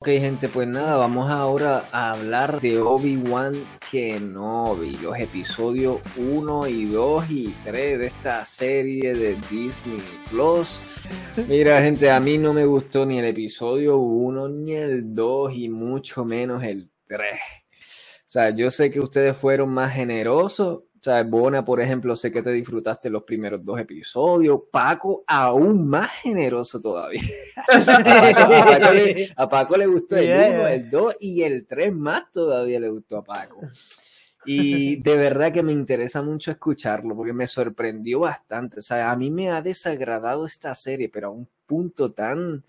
Ok, gente, pues nada, vamos ahora a hablar de Obi-Wan Kenobi, los episodios 1 y 2 y 3 de esta serie de Disney Plus. Mira, gente, a mí no me gustó ni el episodio 1 ni el 2 y mucho menos el 3. O sea, yo sé que ustedes fueron más generosos sea, Bona, por ejemplo, sé que te disfrutaste los primeros dos episodios. Paco, aún más generoso todavía. a, Paco le, gustó el 1, el 2 y el 3 más todavía le gustó a Paco. Y de verdad que me interesa mucho escucharlo porque me sorprendió bastante. O sea, a mí me ha desagradado esta serie, pero a un punto tan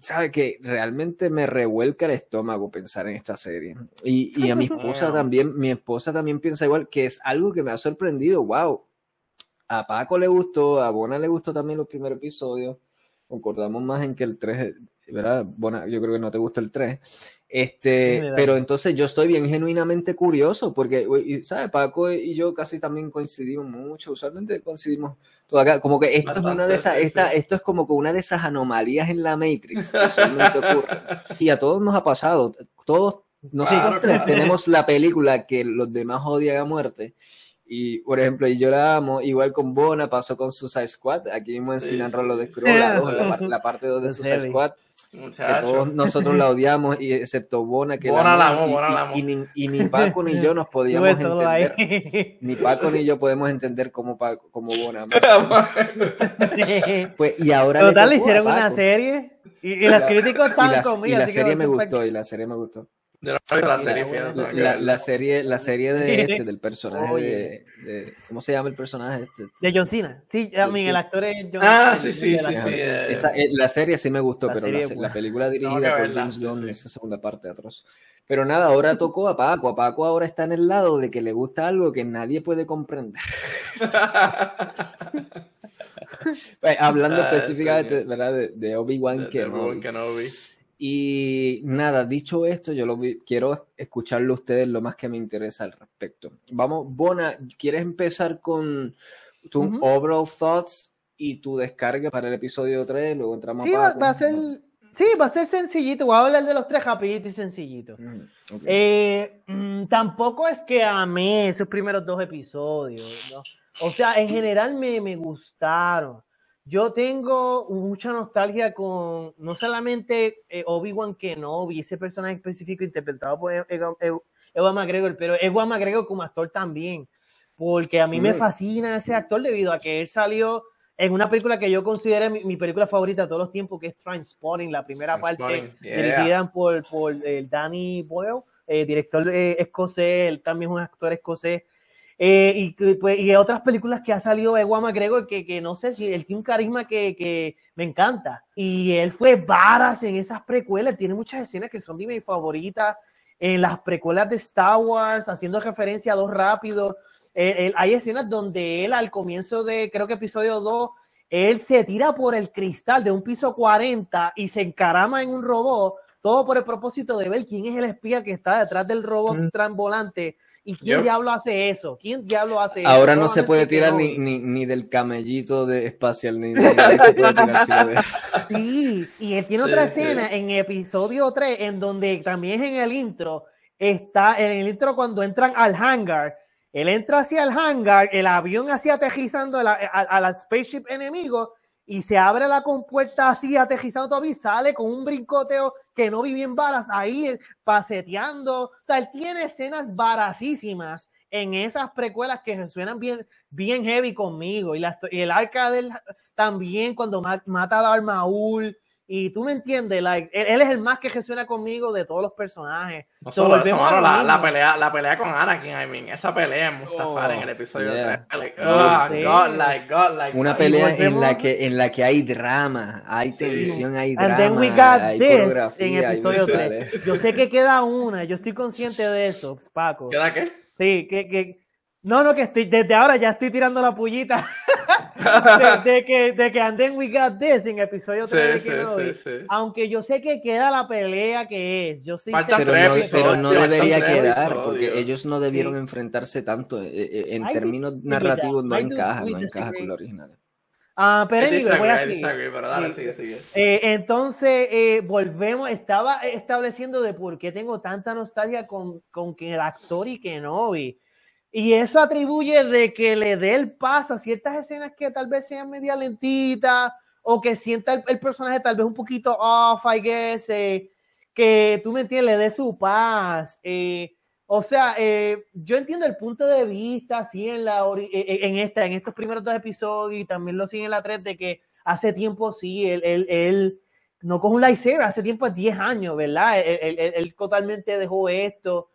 sabe que realmente me revuelca el estómago pensar en esta serie. Y, y a mi esposa también, mi esposa también piensa igual, que es algo que me ha sorprendido. Wow. A Paco le gustó, a Bona le gustó también los primeros episodios. Concordamos más en que el 3, ¿verdad? Bona, yo creo que no te gusta el 3. Este, pero entonces yo estoy bien genuinamente curioso porque, ¿sabes? Paco y yo casi también coincidimos mucho, usualmente coincidimos todo acá, como que esto es una de esas, esta, esto es como que una de esas anomalías en la Matrix que usualmente ocurre. Y a todos nos ha pasado, todos nosotros tres tenemos la película que los demás odian a muerte. Y, por ejemplo, y yo la amo, igual con Bona, pasó con Suicide Squad, aquí mismo en Sin Rollo de Scroll, la, la, parte 2 de Suicide Squad que todos nosotros la odiamos, y excepto Bona, que Bona la, amo, y, la y, ni, Paco ni yo nos podíamos entender. Ni Paco ni yo podemos entender cómo, Paco, cómo Bona. pues, y ahora Total, le, hicieron una serie y, y los críticos estaban conmigo. Y la serie me gustó, y la serie me gustó la, serie, la, serie, la serie de este, del personaje de, ¿Cómo se llama el personaje este? De John Cena. Sí, a mí el actor es John Ah, sí, sí, sí. sí esa, eh, la serie sí me gustó, pero la, película dirigida por James Gunn, esa segunda parte atroz. Pero nada, ahora tocó a Paco. A Paco ahora está en el lado de que le gusta algo que nadie puede comprender. Pues, hablando ah, específicamente ¿verdad? de, de Obi-Wan Kenobi. Y nada, dicho esto, yo lo quiero escucharlo a ustedes lo más que me interesa al respecto. Vamos, Bona, ¿quieres empezar con tus overall thoughts y tu descarga para el episodio 3? Luego entramos sí, a va, a ser Sí, va a ser sencillito. Voy a hablar de los tres rapidito y sencillito. Eh, mm, tampoco es que amé esos primeros dos episodios. O sea, en general me, me gustaron. Yo tengo mucha nostalgia con no solamente eh, Obi-Wan Kenobi, ese personaje específico interpretado por Ewan McGregor, pero Ewan McGregor como actor también, porque a mí me mm. fascina ese actor debido a que él salió en una película que yo considero mi, película favorita de todos los tiempos, que es Transporting, la primera parte, dirigida por, por eh, Danny Boyle, eh, director escocés, él también es un actor escocés eh, y, pues, y otras películas que ha salido de Guama Grego que, que no sé si él tiene un carisma que, que, me encanta. Y él fue varas en esas precuelas, tiene muchas escenas que son de mis favoritas. En las precuelas de Star Wars, haciendo referencia a dos rápidos. Eh, hay escenas donde él al comienzo de, creo que episodio 2, él se tira por el cristal de un piso 40 y se encarama en un robot, todo por el propósito de ver quién es el espía que está detrás del robot mm. transvolante ¿Y quién diablo hace eso? ¿Quién diablo hace eso? Ahora no se puede tirar ni, ni, ni, del camellito de espacial, ni, ni se puede tirar. Sí, y él tiene otra escena en episodio 3, en donde también en el intro, está en el intro cuando entran al hangar, él entra hacia el hangar, el avión así aterrizando a la, a, spaceship enemigo, y se abre la compuerta así aterrizando todavía y sale con un brincoteo que no vi bien varas ahí eh, paseteando. O sea, él tiene escenas varasísimas en esas precuelas que suenan bien, bien heavy conmigo. Y, y el arca del también cuando mata a Darth Maul y tú me entiendes, like, él, es el más que resuena conmigo de todos los personajes. No solo eso, mano, la, la, pelea, la pelea con Anakin, I mean, esa pelea en Mustafar en el episodio 3. oh, God, like, God, like, Una pelea en la, que, en la que hay drama, hay tensión, hay drama. And then we got hay this en episodio 3. Yo sé que queda una, yo estoy consciente de eso, Paco. ¿Queda qué? Sí, que, que no, no, que estoy, desde ahora ya estoy tirando la pullita de, que, de que anden We Got This en episodio 3 sí, sí, sí, Aunque yo sé que queda la pelea que es. Yo sí pero, no, pero no debería quedar, porque ellos no debieron enfrentarse tanto. Eh, eh, en términos narrativos no encaja, no encaja con lo original. Ah, pero voy a eh, entonces, eh, volvemos, estaba estableciendo de por qué tengo tanta nostalgia con, con que el actor y que no vi. Y eso atribuye de que le dé el paso a ciertas escenas que tal vez sean media lentitas o que sienta el, personaje tal vez un poquito off, I guess, eh, que tú me entiendes, le dé su paz. Eh, o sea, eh, yo entiendo el punto de vista, sí, en, la, en, esta, en estos primeros dos episodios y también lo sigue en la 3 de que hace tiempo sí, él, él, él no coge un lightsaber, hace tiempo, 10 años, ¿verdad? Él, él, totalmente dejó esto.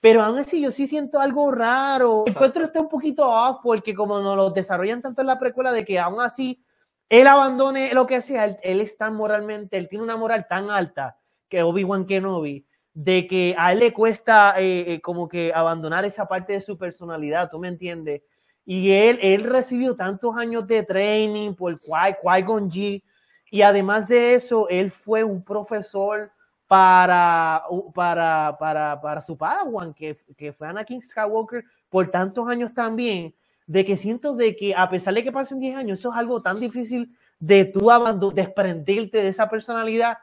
Pero aún así yo sí siento algo raro. Encuentro esto un poquito off porque como nos lo desarrollan tanto en la precuela de que aún así él abandone lo que sea, él, está moralmente, él tiene una moral tan alta que Obi-Wan Kenobi, de que a él le cuesta eh, eh, como que abandonar esa parte de su personalidad, ¿tú me entiendes? Y él, él recibió tantos años de training por Qui-Gon Qui y además de eso, él fue un profesor para, para, para, para su Padawan, que, que fue Anakin Skywalker por tantos años también de que siento de que a pesar de que pasen 10 años, eso es algo tan difícil de tú desprenderte de esa personalidad,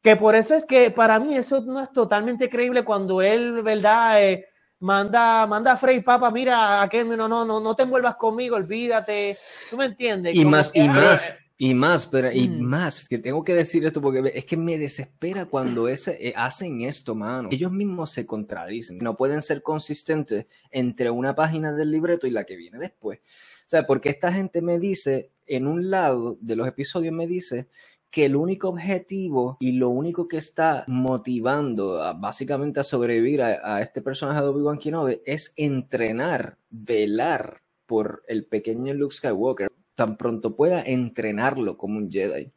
que por eso es que para mí eso no es totalmente creíble cuando él, ¿verdad? Eh, manda, manda a Frey, Papa, mira, no, no, no, no te envuelvas conmigo, olvídate, tú me entiendes. Y más, y más, y más, pero y mm. más, que tengo que decir esto porque es que me desespera cuando ese, eh, hacen esto, mano. Ellos mismos se contradicen, no pueden ser consistentes entre una página del libreto y la que viene después. O sea, porque esta gente me dice, en un lado de los episodios me dice que el único objetivo y lo único que está motivando básicamente a sobrevivir a, este personaje de Obi-Wan Kenobi es entrenar, velar por el pequeño Luke Skywalker tan pronto pueda entrenarlo como un Jedi.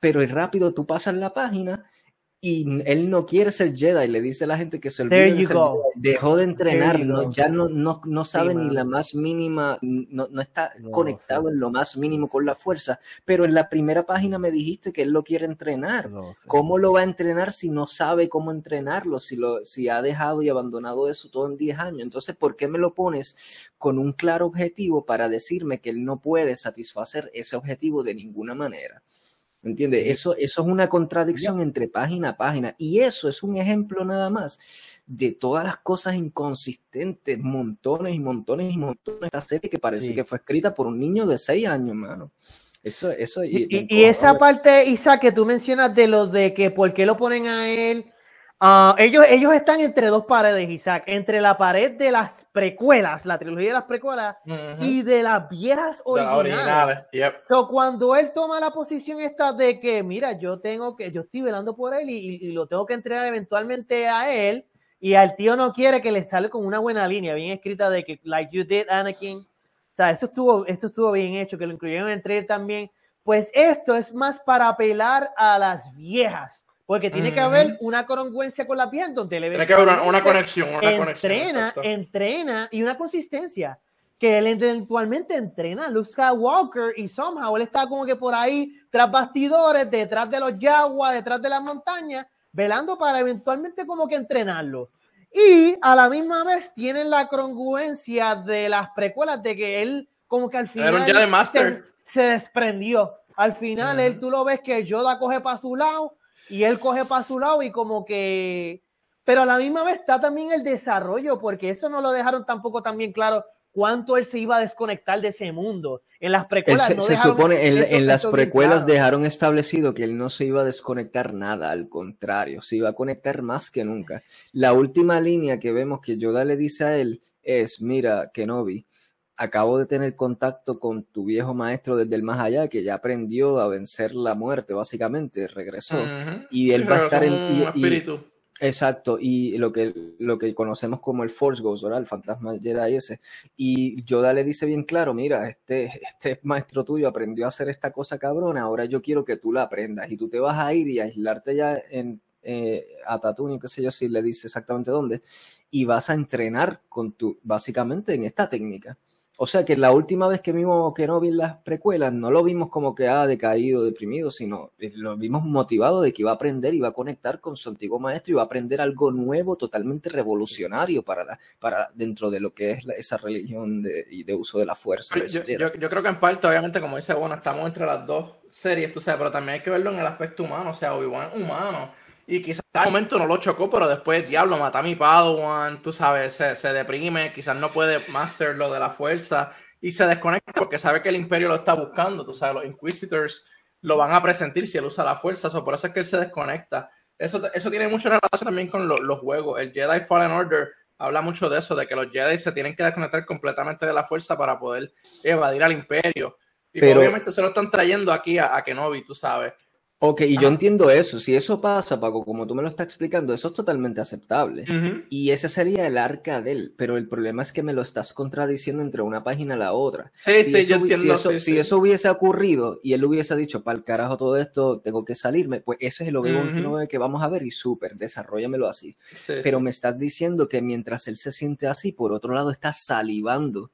Pero es rápido, tú pasas la página y él no quiere ser Jedi, le dice a la gente que se olvidó de ser dejó de entrenarlo, ya no, no, no sabe ni la más mínima, no, no está conectado en lo más mínimo con la fuerza, pero en la primera página me dijiste que él lo quiere entrenar. ¿Cómo lo va a entrenar si no sabe cómo entrenarlo, si, lo, si ha dejado y abandonado eso todo en 10 años? Entonces, ¿por qué me lo pones con un claro objetivo para decirme que él no puede satisfacer ese objetivo de ninguna manera? ¿Me entiendes? Eso, eso es una contradicción entre página a página. Y eso es un ejemplo nada más de todas las cosas inconsistentes, montones y montones y montones de esta serie que parece que fue escrita por un niño de seis años, mano. Eso, eso. Y, y esa parte, Isa, que tú mencionas de lo de que por qué lo ponen a él Ah, ellos, ellos están entre dos paredes, Isaac, entre la pared de las precuelas, la trilogía de las precuelas, y de las viejas originales. cuando él toma la posición esta de que, mira, yo tengo que, yo estoy velando por él y, lo tengo que entregar eventualmente a él, y al tío no quiere que le sale con una buena línea, bien escrita de que, like you did, Anakin. O sea, eso estuvo, esto estuvo bien hecho, que lo incluyeron entre él también. Pues esto es más para apelar a las viejas porque tiene que haber una congruencia con la piel donde le Tiene que haber una, conexión, una entrena, entrena y una consistencia. Que él eventualmente entrena Luke Skywalker y somehow él está como que por ahí tras bastidores, detrás de los yaguas, detrás de las montañas, velando para eventualmente como que entrenarlo. Y a la misma vez tienen la congruencia de las precuelas de que él como que al final se, desprendió. Al final él tú lo ves que Yoda coge para su lado y él coge para su lado y como que... Pero a la misma vez está también el desarrollo, porque eso no lo dejaron tampoco también claro cuánto él se iba a desconectar de ese mundo. En las precuelas. Se, supone, en, las precuelas dejaron establecido que él no se iba a desconectar nada, al contrario, se iba a conectar más que nunca. La última línea que vemos que Yoda le dice a él es: Mira, Kenobi, acabo de tener contacto con tu viejo maestro desde el más allá, que ya aprendió a vencer la muerte, básicamente, regresó. Y él va a estar en... espíritu. exacto, y lo que, lo que conocemos como el Force Ghost, ¿verdad? El fantasma Jedi ese. Y Yoda le dice bien claro, mira, este, este maestro tuyo aprendió a hacer esta cosa cabrona, ahora yo quiero que tú la aprendas y tú te vas a ir y a aislarte ya en, eh, a Tatooine, qué sé yo, si le dice exactamente dónde, y vas a entrenar con tu, básicamente en esta técnica O sea que la última vez que vimos Kenobi en las precuelas, no lo vimos como que ha decaído, deprimido, sino eh, lo vimos motivado de que iba a aprender, iba a conectar con su antiguo maestro, y iba a aprender algo nuevo, totalmente revolucionario para, para dentro de lo que es esa religión de, y de uso de la fuerza. Yo, yo, creo que en parte, obviamente, como dice, bueno, estamos entre las dos series, tú sabes, pero también hay que verlo en el aspecto humano, o sea, Obi-Wan humano y quizás en un momento no lo chocó, pero después, diablo, mata a mi Padawan, tú sabes, se, se deprime, quizás no puede master lo de la fuerza y se desconecta porque sabe que el imperio lo está buscando, tú sabes, los Inquisitors lo van a presentir si él usa la fuerza, por eso es que él se desconecta. Eso, eso tiene mucha relación también con los juegos. El Jedi Fallen Order habla mucho de eso, de que los Jedi se tienen que desconectar completamente de la fuerza para poder evadir al imperio. Y obviamente se lo están trayendo aquí a, a Kenobi, tú sabes. Ok, y yo entiendo eso. Si eso pasa, Paco, como tú me lo estás explicando, eso es totalmente aceptable. Y ese sería el arca de él. Pero el problema es que me lo estás contradiciendo entre una página y la otra. Sí, sí, yo entiendo. Si, eso, si eso, hubiese ocurrido y él hubiese dicho, para el carajo todo esto, tengo que salirme, pues ese es el OB29 que vamos a ver y súper, desarrollamelo así. pero me estás diciendo que mientras él se siente así, por otro lado está salivando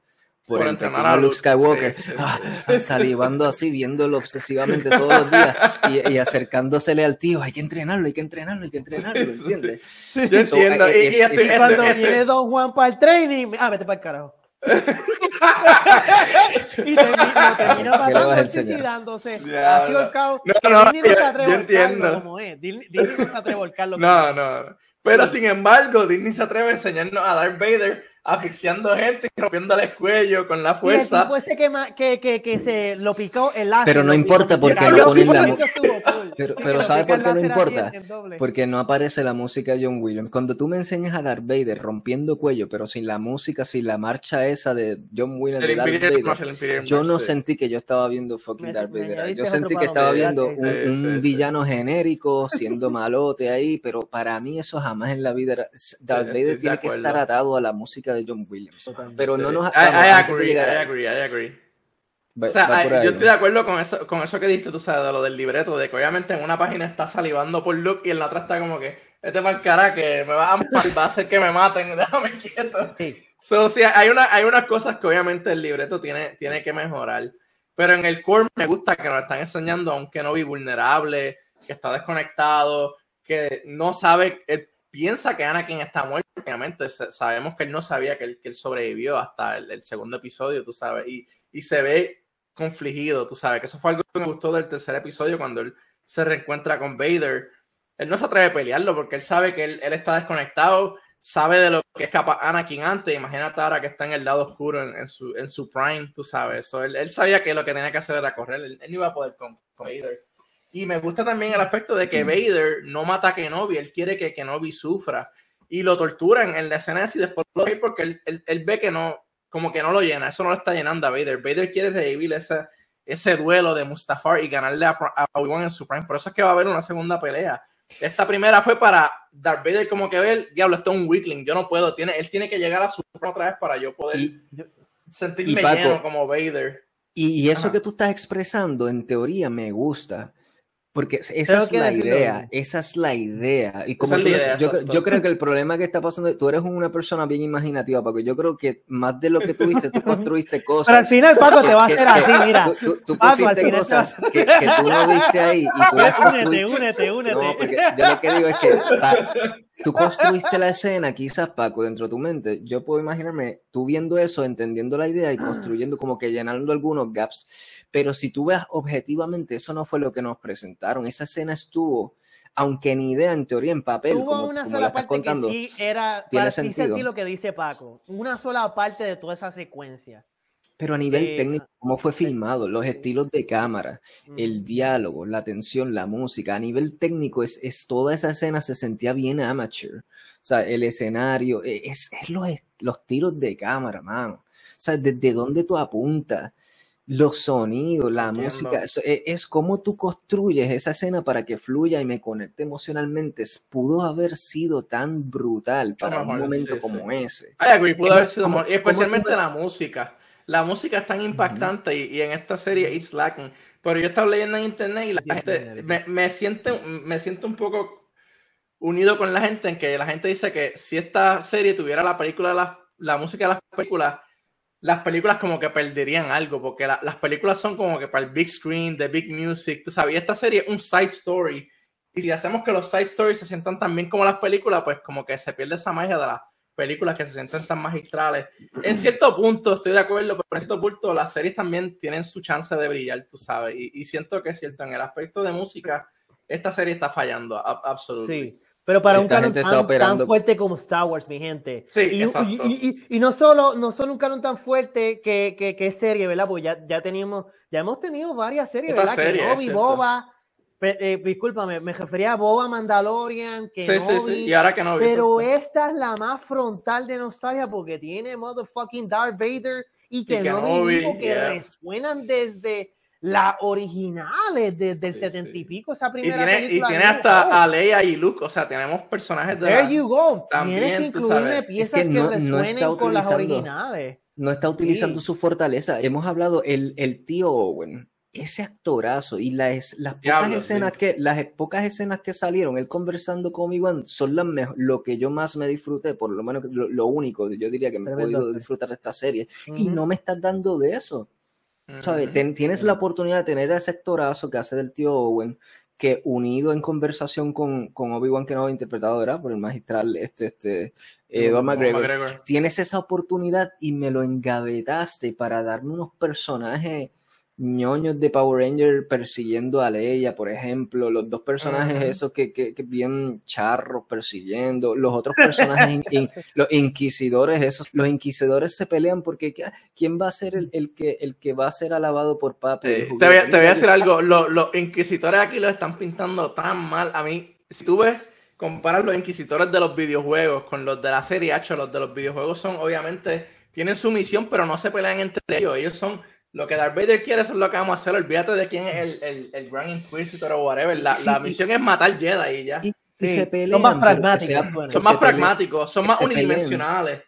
por, entrenar a Luke Skywalker, ah, salivando así, viéndolo obsesivamente todos los días y, acercándosele al tío, hay que entrenarlo, hay que entrenarlo, hay que entrenarlo, ¿entiendes? Yo entiendo. y, cuando viene Don Juan para el training, ah, vete para el carajo. y termina, termina suicidándose. Así el caos. No, no, yo, yo entiendo. Como es. Disney, no se atreve a volcarlo. No, no. Pero sin embargo, Disney se atreve a enseñarnos a Darth Vader asfixiando gente y rompiéndole el cuello con la fuerza. Y el que, que, que, se lo picó el láser. Pero no importa porque lo ponen la Pero, pero ¿sabe por qué no importa? Porque no aparece la música de John Williams. Cuando tú me enseñas a Darth Vader rompiendo cuello, pero sin la música, sin la marcha esa de John Williams de Darth Vader, yo no sentí que yo estaba viendo fucking Darth Vader. Yo sentí que estaba viendo un, villano genérico siendo malote ahí, pero para mí eso jamás en la vida era... Darth Vader tiene que estar atado a la música de John Williams. Pero no nos. I, I agree, I agree, I agree. o sea, yo estoy de acuerdo con eso, con eso que diste, tú sabes, de lo del libreto, de que obviamente en una página está salivando por Luke y en la otra está como que, este para el cara que me va a, va a hacer que me maten, déjame quieto. So, sí, hay, una, hay unas cosas que obviamente el libreto tiene, tiene que mejorar, pero en el core me gusta que nos están enseñando a un Kenobi vulnerable, que está desconectado, que no sabe, el piensa que Anakin está muerto, obviamente sabemos que él no sabía que él, sobrevivió hasta el, segundo episodio, tú sabes, y, y, se ve confligido, tú sabes, que eso fue algo que me gustó del tercer episodio cuando él se reencuentra con Vader. Él no se atreve a pelearlo porque él sabe que él, está desconectado, sabe de lo que es capaz Anakin antes, imagínate ahora que está en el lado oscuro, en, su, en su prime, tú sabes, él, sabía que lo que tenía que hacer era correr, él, no iba a poder con Vader. Y me gusta también el aspecto de que Vader no mata a Kenobi, él quiere que Kenobi sufra. Y lo torturan en la escena y después lo ve porque él, él, ve que no, como que no lo llena, eso no lo está llenando a Vader. Vader quiere revivir ese, ese duelo de Mustafar y ganarle a, Obi-Wan en su prime. Por eso es que va a haber una segunda pelea. Esta primera fue para Darth Vader como que ver, diablo, esto es un weakling, yo no puedo, tiene, él tiene que llegar a su otra vez para yo poder sentirme lleno como Vader. Y, eso que tú estás expresando, en teoría, me gusta. Porque esa es la idea, esa es la idea. Y como yo, creo que el problema que está pasando, tú eres una persona bien imaginativa, Paco. Yo creo que más de lo que tuviste, tú construiste cosas. Pero al final, Paco, te va a hacer así, mira. Tú, pusiste cosas que, tú no viste ahí. Y tú únete, únete, únete. No, porque yo lo que digo es que tú construiste la escena, quizás, Paco, dentro de tu mente. Yo puedo imaginarme tú viendo eso, entendiendo la idea y construyendo como que llenando algunos gaps. Pero si tú ves objetivamente, eso no fue lo que nos presentaron. Esa escena estuvo, aunque ni idea en teoría en papel, Tuvo como, una sola parte contando, que sí era, tiene sentido. lo que dice Paco. Una sola parte de toda esa secuencia. Pero a nivel eh, técnico, cómo fue filmado, los estilos de cámara, el diálogo, la tensión, la música, a nivel técnico es, es toda esa escena se sentía bien amateur. O sea, el escenario, e, es, es los, los tiros de cámara, mano. O sea, desde dónde tú apuntas, los sonidos, la música, es, es, como tú construyes esa escena para que fluya y me conecte emocionalmente. Pudo haber sido tan brutal para un momento como ese. pudo haber sido, y especialmente la música la música es tan impactante y, en esta serie it's lacking. Pero yo estaba leyendo en internet y la gente me, me, siente, me siento un poco unido con la gente en que la gente dice que si esta serie tuviera la película la, la música de las películas, las películas como que perderían algo, porque las películas son como que para el big screen, the big music, tú sabes, esta serie es un side story, y si hacemos que los side stories se sientan tan bien como las películas, pues como que se pierde esa magia de las películas que se sienten tan magistrales. En cierto punto estoy de acuerdo, pero en cierto punto las series también tienen su chance de brillar, tú sabes, y, siento que es cierto, en el aspecto de música, esta serie está fallando, absolutamente. Sí. Pero para un canon tan, fuerte como Star Wars, mi gente. Sí, y, exacto. Y, no, solo, no solo un canon tan fuerte que, que, que es serie, ¿verdad? Porque ya, ya, teníamos, ya hemos tenido varias series, ¿verdad? que Novi, Boba, eh, discúlpame, me refería a Boba Mandalorian, que sí, sí, sí. Y ahora que no Pero esta es la más frontal de nostalgia porque tiene motherfucking Darth Vader y que, no que resuenan desde las originales desde el setenta y pico, esa primera y tiene, película. Y tiene hasta a Leia y Luke, o sea, tenemos personajes de. There you go. También, Tienes que incluirme piezas que, resuenen con las originales. No está utilizando su fortaleza. Hemos hablado, el, el tío Owen, ese actorazo y las, las pocas escenas que las pocas escenas que salieron él conversando con Iwan son las lo que yo más me disfruté por lo menos lo, lo único yo diría que me he podido disfrutar de esta serie. Y no me estás dando de eso. Tienes la oportunidad de tener ese actorazo que hace del tío Owen, que unido en conversación con, con Obi-Wan Kenobi, interpretado por el magistral este, este, Edward McGregor, tienes esa oportunidad y me lo engavetaste para darme unos personajes ñoños de Power Ranger persiguiendo a Leia, por ejemplo, los dos personajes esos que, que, que, bien charros persiguiendo, los otros personajes, los inquisidores esos, los inquisidores se pelean porque ¿quién va a ser el, el que, el que va a ser alabado por Papi? te, voy a, te, voy a, decir algo, los, los inquisidores aquí lo están pintando tan mal, a mí, si tú ves comparar los inquisitores de los videojuegos con los de la serie H, los de los videojuegos son obviamente, tienen su misión, pero no se pelean entre ellos, ellos son lo que Darth Vader quiere, eso es lo que vamos a hacer. Olvídate de quién es el, el, el Grand Inquisitor o whatever. La, la misión es matar Jedi y ya. son más pragmáticos. son más pragmáticos, son más unidimensionales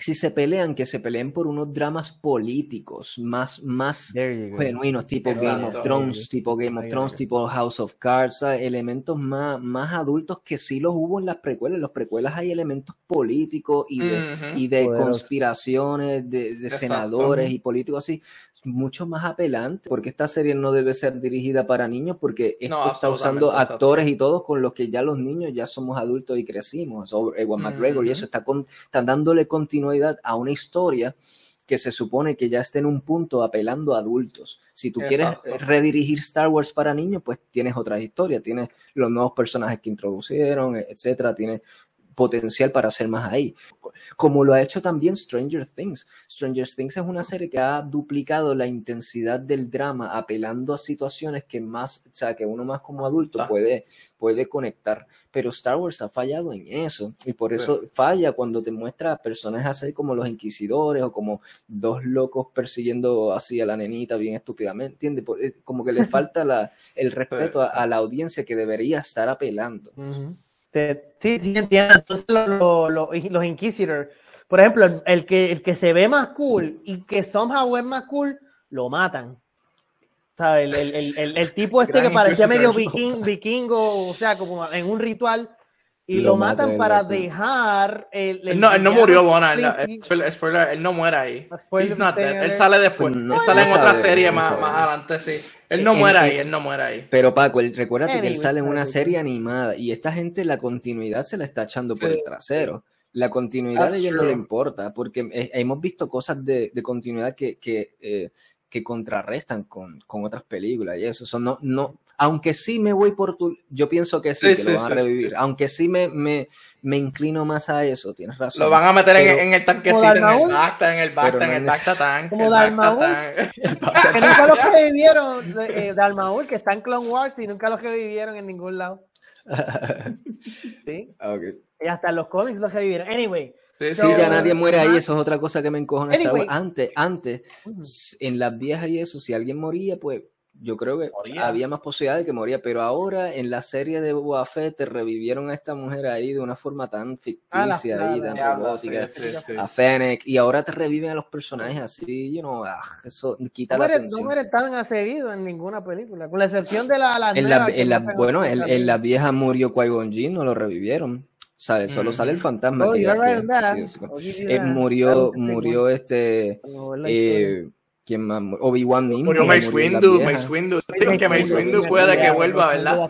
si se pelean, que se peleen por unos dramas políticos más, más genuinos, tipo Game of Thrones, tipo Game of Thrones, tipo House of Cards, elementos más, más adultos que sí los hubo en las precuelas. En las precuelas hay elementos políticos y de, y de conspiraciones de, de senadores y políticos así mucho más apelante, porque esta serie no debe ser dirigida para niños, porque esto está usando actores y todos con los que ya los niños ya somos adultos y crecimos, Ewan McGregor, y eso está están dándole continuidad a una historia que se supone que ya está en un punto apelando a adultos. Si tú quieres redirigir Star Wars para niños, pues tienes otra historia, tienes los nuevos personajes que introducieron, etcétera, tienes potencial para hacer más ahí. Como lo ha hecho también Stranger Things. Stranger Things es una serie que ha duplicado la intensidad del drama, apelando a situaciones que más, o sea, que uno más como adulto puede, puede conectar. Pero Star Wars ha fallado en eso. Y por eso falla cuando te muestra personajes así como los inquisidores o como dos locos persiguiendo así a la nenita bien estúpidamente. ¿Entiendes? Eh, como que le falta la, el respeto a, la audiencia que debería estar apelando. Este, sí, sí, entiendo. Entonces, los Inquisitors, por ejemplo, el que, el que se ve más cool y que somehow es más cool, lo matan. ¿Sabes? El, el, el, el, tipo este que parecía medio viking, vikingo, o sea, como en un ritual, y lo, matan para dejar el, no él no murió Bona spoiler, él no muere ahí. He's not dead. él sale después él sale en otra serie más, más adelante sí. Él no muere ahí él no muere ahí. Pero Paco recuérdate que él sale en una serie animada y esta gente la continuidad se la está echando por el trasero. La continuidad de ellos no le importa porque eh, hemos visto cosas de, de continuidad que, que eh, que contrarrestan con, con, otras películas y eso. no, no, aunque sí me voy por tu, yo pienso que sí, que lo van a revivir. Aunque sí me, me, me, inclino más a eso, tienes razón. Lo van a meter en, en, el tanquecito, en el Bacta, en el Bacta, en el Bacta tank. Como Dalmaul. que nunca los revivieron, eh, Dalmaul, que está en Clone Wars y nunca los revivieron en ningún lado. sí. Okay. Y hasta los cómics los revivieron. Anyway. Sí, ya nadie muere ahí, eso es otra cosa que me encojona. Antes, antes, en las viejas y eso, si alguien moría, pues yo creo que había más posibilidad de que moría, pero ahora en la serie de Boba Fett te revivieron a esta mujer ahí de una forma tan ficticia ah, y tan robótica, a Fennec, y ahora te reviven a los personajes así, you know, ah, eso quita la atención. No muere tan acebido en ninguna película, con la excepción de la, en la, en la Bueno, en, la vieja murió Qui-Gon no lo revivieron. sale, solo sale el fantasma. Oh, eh, murió, murió este. Eh, ¿Quién más? Obi-Wan mismo. Murió Mace Windu. Mace Windu. que Mace Windu puede que vuelva, ¿verdad?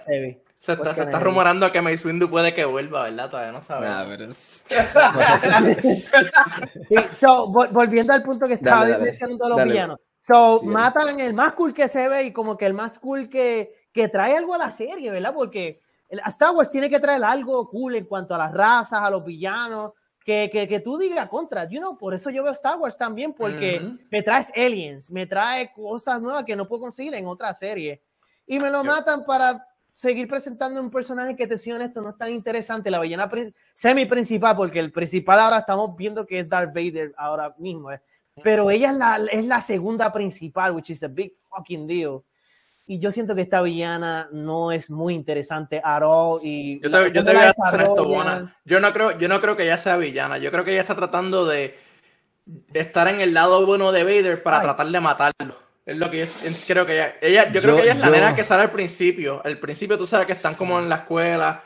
Se está, se está rumorando que Mace Windu puede que vuelva, ¿verdad? Todavía no sabemos. so, volviendo al punto que estaba diciendo los villanos. So, matan el más cool que se ve y como que el más cool que, que trae algo a la serie, ¿verdad? Porque Star Wars tiene que traer algo cool en cuanto a las razas, a los villanos, que, que, que tú digas contra, you know, por eso yo veo Star Wars también, porque me traes aliens, me trae cosas nuevas que no puedo conseguir en otra serie. Y me lo matan para seguir presentando un personaje que te sido esto no es tan interesante, la villana semi principal, porque el principal ahora estamos viendo que es Darth Vader ahora mismo, eh. pero ella es la, es la segunda principal, which is a big fucking deal. Y yo siento que esta villana no es muy interesante at all. Y yo te, yo te voy a hacer esto, buena. Yo no, creo, yo no creo que ella sea villana. Yo creo que ella está tratando de, estar en el lado bueno de Vader para tratar de matarlo. Es lo que yo creo que ella, ella yo creo que ella es la nena que sale al principio. Al principio tú sabes que están como en la escuela.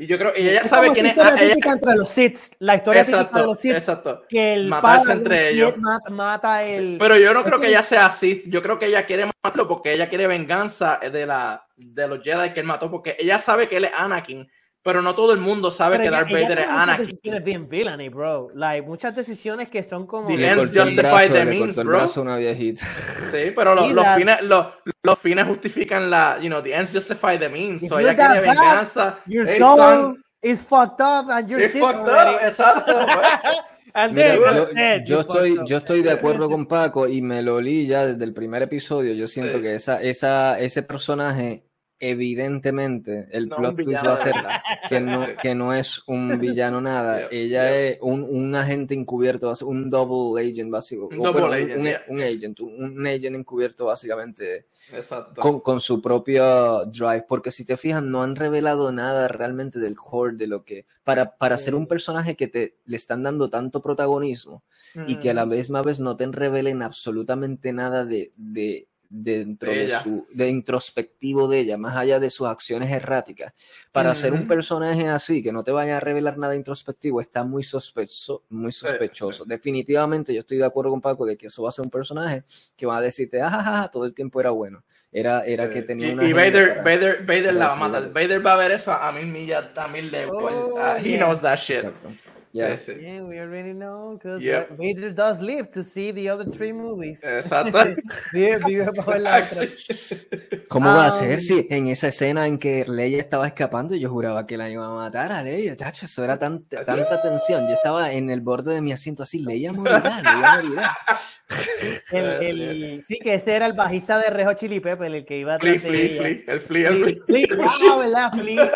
Y yo creo, y ella sabe quién es. La historia ella... entre los Sith, la historia exacto, de los Sith. Exacto. Que el Matarse entre ellos. Mata, el. Pero yo no creo que ella sea Sith. Yo creo que ella quiere matarlo porque ella quiere venganza de, la, de los Jedi que él mató. Porque ella sabe que él es Anakin. Pero no todo el mundo sabe que Darth Vader es Anakin. decisiones bien villainy, bro. Like, muchas decisiones que son como... The ends justify the means, bro. Una viejita. Sí, pero lo, los, fines, los, los, fines justifican la... You know, the ends justify the means. So ella quiere venganza. Your hey, soul son, is fucked up and you're It's fucked up, exacto. Mira, yo, yo, estoy, yo estoy de acuerdo con Paco y me lo li ya desde el primer episodio. Yo siento sí. que esa, esa, ese personaje evidentemente el plot twist va a ser que no, que no es un villano nada. Ella es un, un, agente encubierto, un double agent básico. Un, un, agent, un, agent encubierto básicamente con, con, su propio drive. Porque si te fijas, no han revelado nada realmente del core de lo que. Para, para ser un personaje que te le están dando tanto protagonismo y que a la misma vez no te revelen absolutamente nada de, de dentro de, su de introspectivo de ella, más allá de sus acciones erráticas. Para ser un personaje así, que no te vaya a revelar nada introspectivo, está muy sospechoso, muy sospechoso. Definitivamente yo estoy de acuerdo con Paco de que eso va a ser un personaje que va a decirte, ah, todo el tiempo era bueno. Era, era que tenía una. Y, Vader, Vader, Vader la va a matar. Vader va a ver eso a mil millas, a mil de. Oh, he knows that shit. Yeah. yeah, we already know because yep. Vader does live to see the other three movies. Exacto. ¿Cómo va a ser um, si en esa escena en que Leia estaba escapando yo juraba que la iba a matar a Leia? Chacho, eso era tan, tanta tensión. Yo estaba en el borde de mi asiento así, Leia morirá, Leia morirá. El, el, sí, que ese era el bajista de Rejo Chili Pepper, el que iba a Flea, Flea, el Flea, el Flea. Flea, ¿verdad? Flea.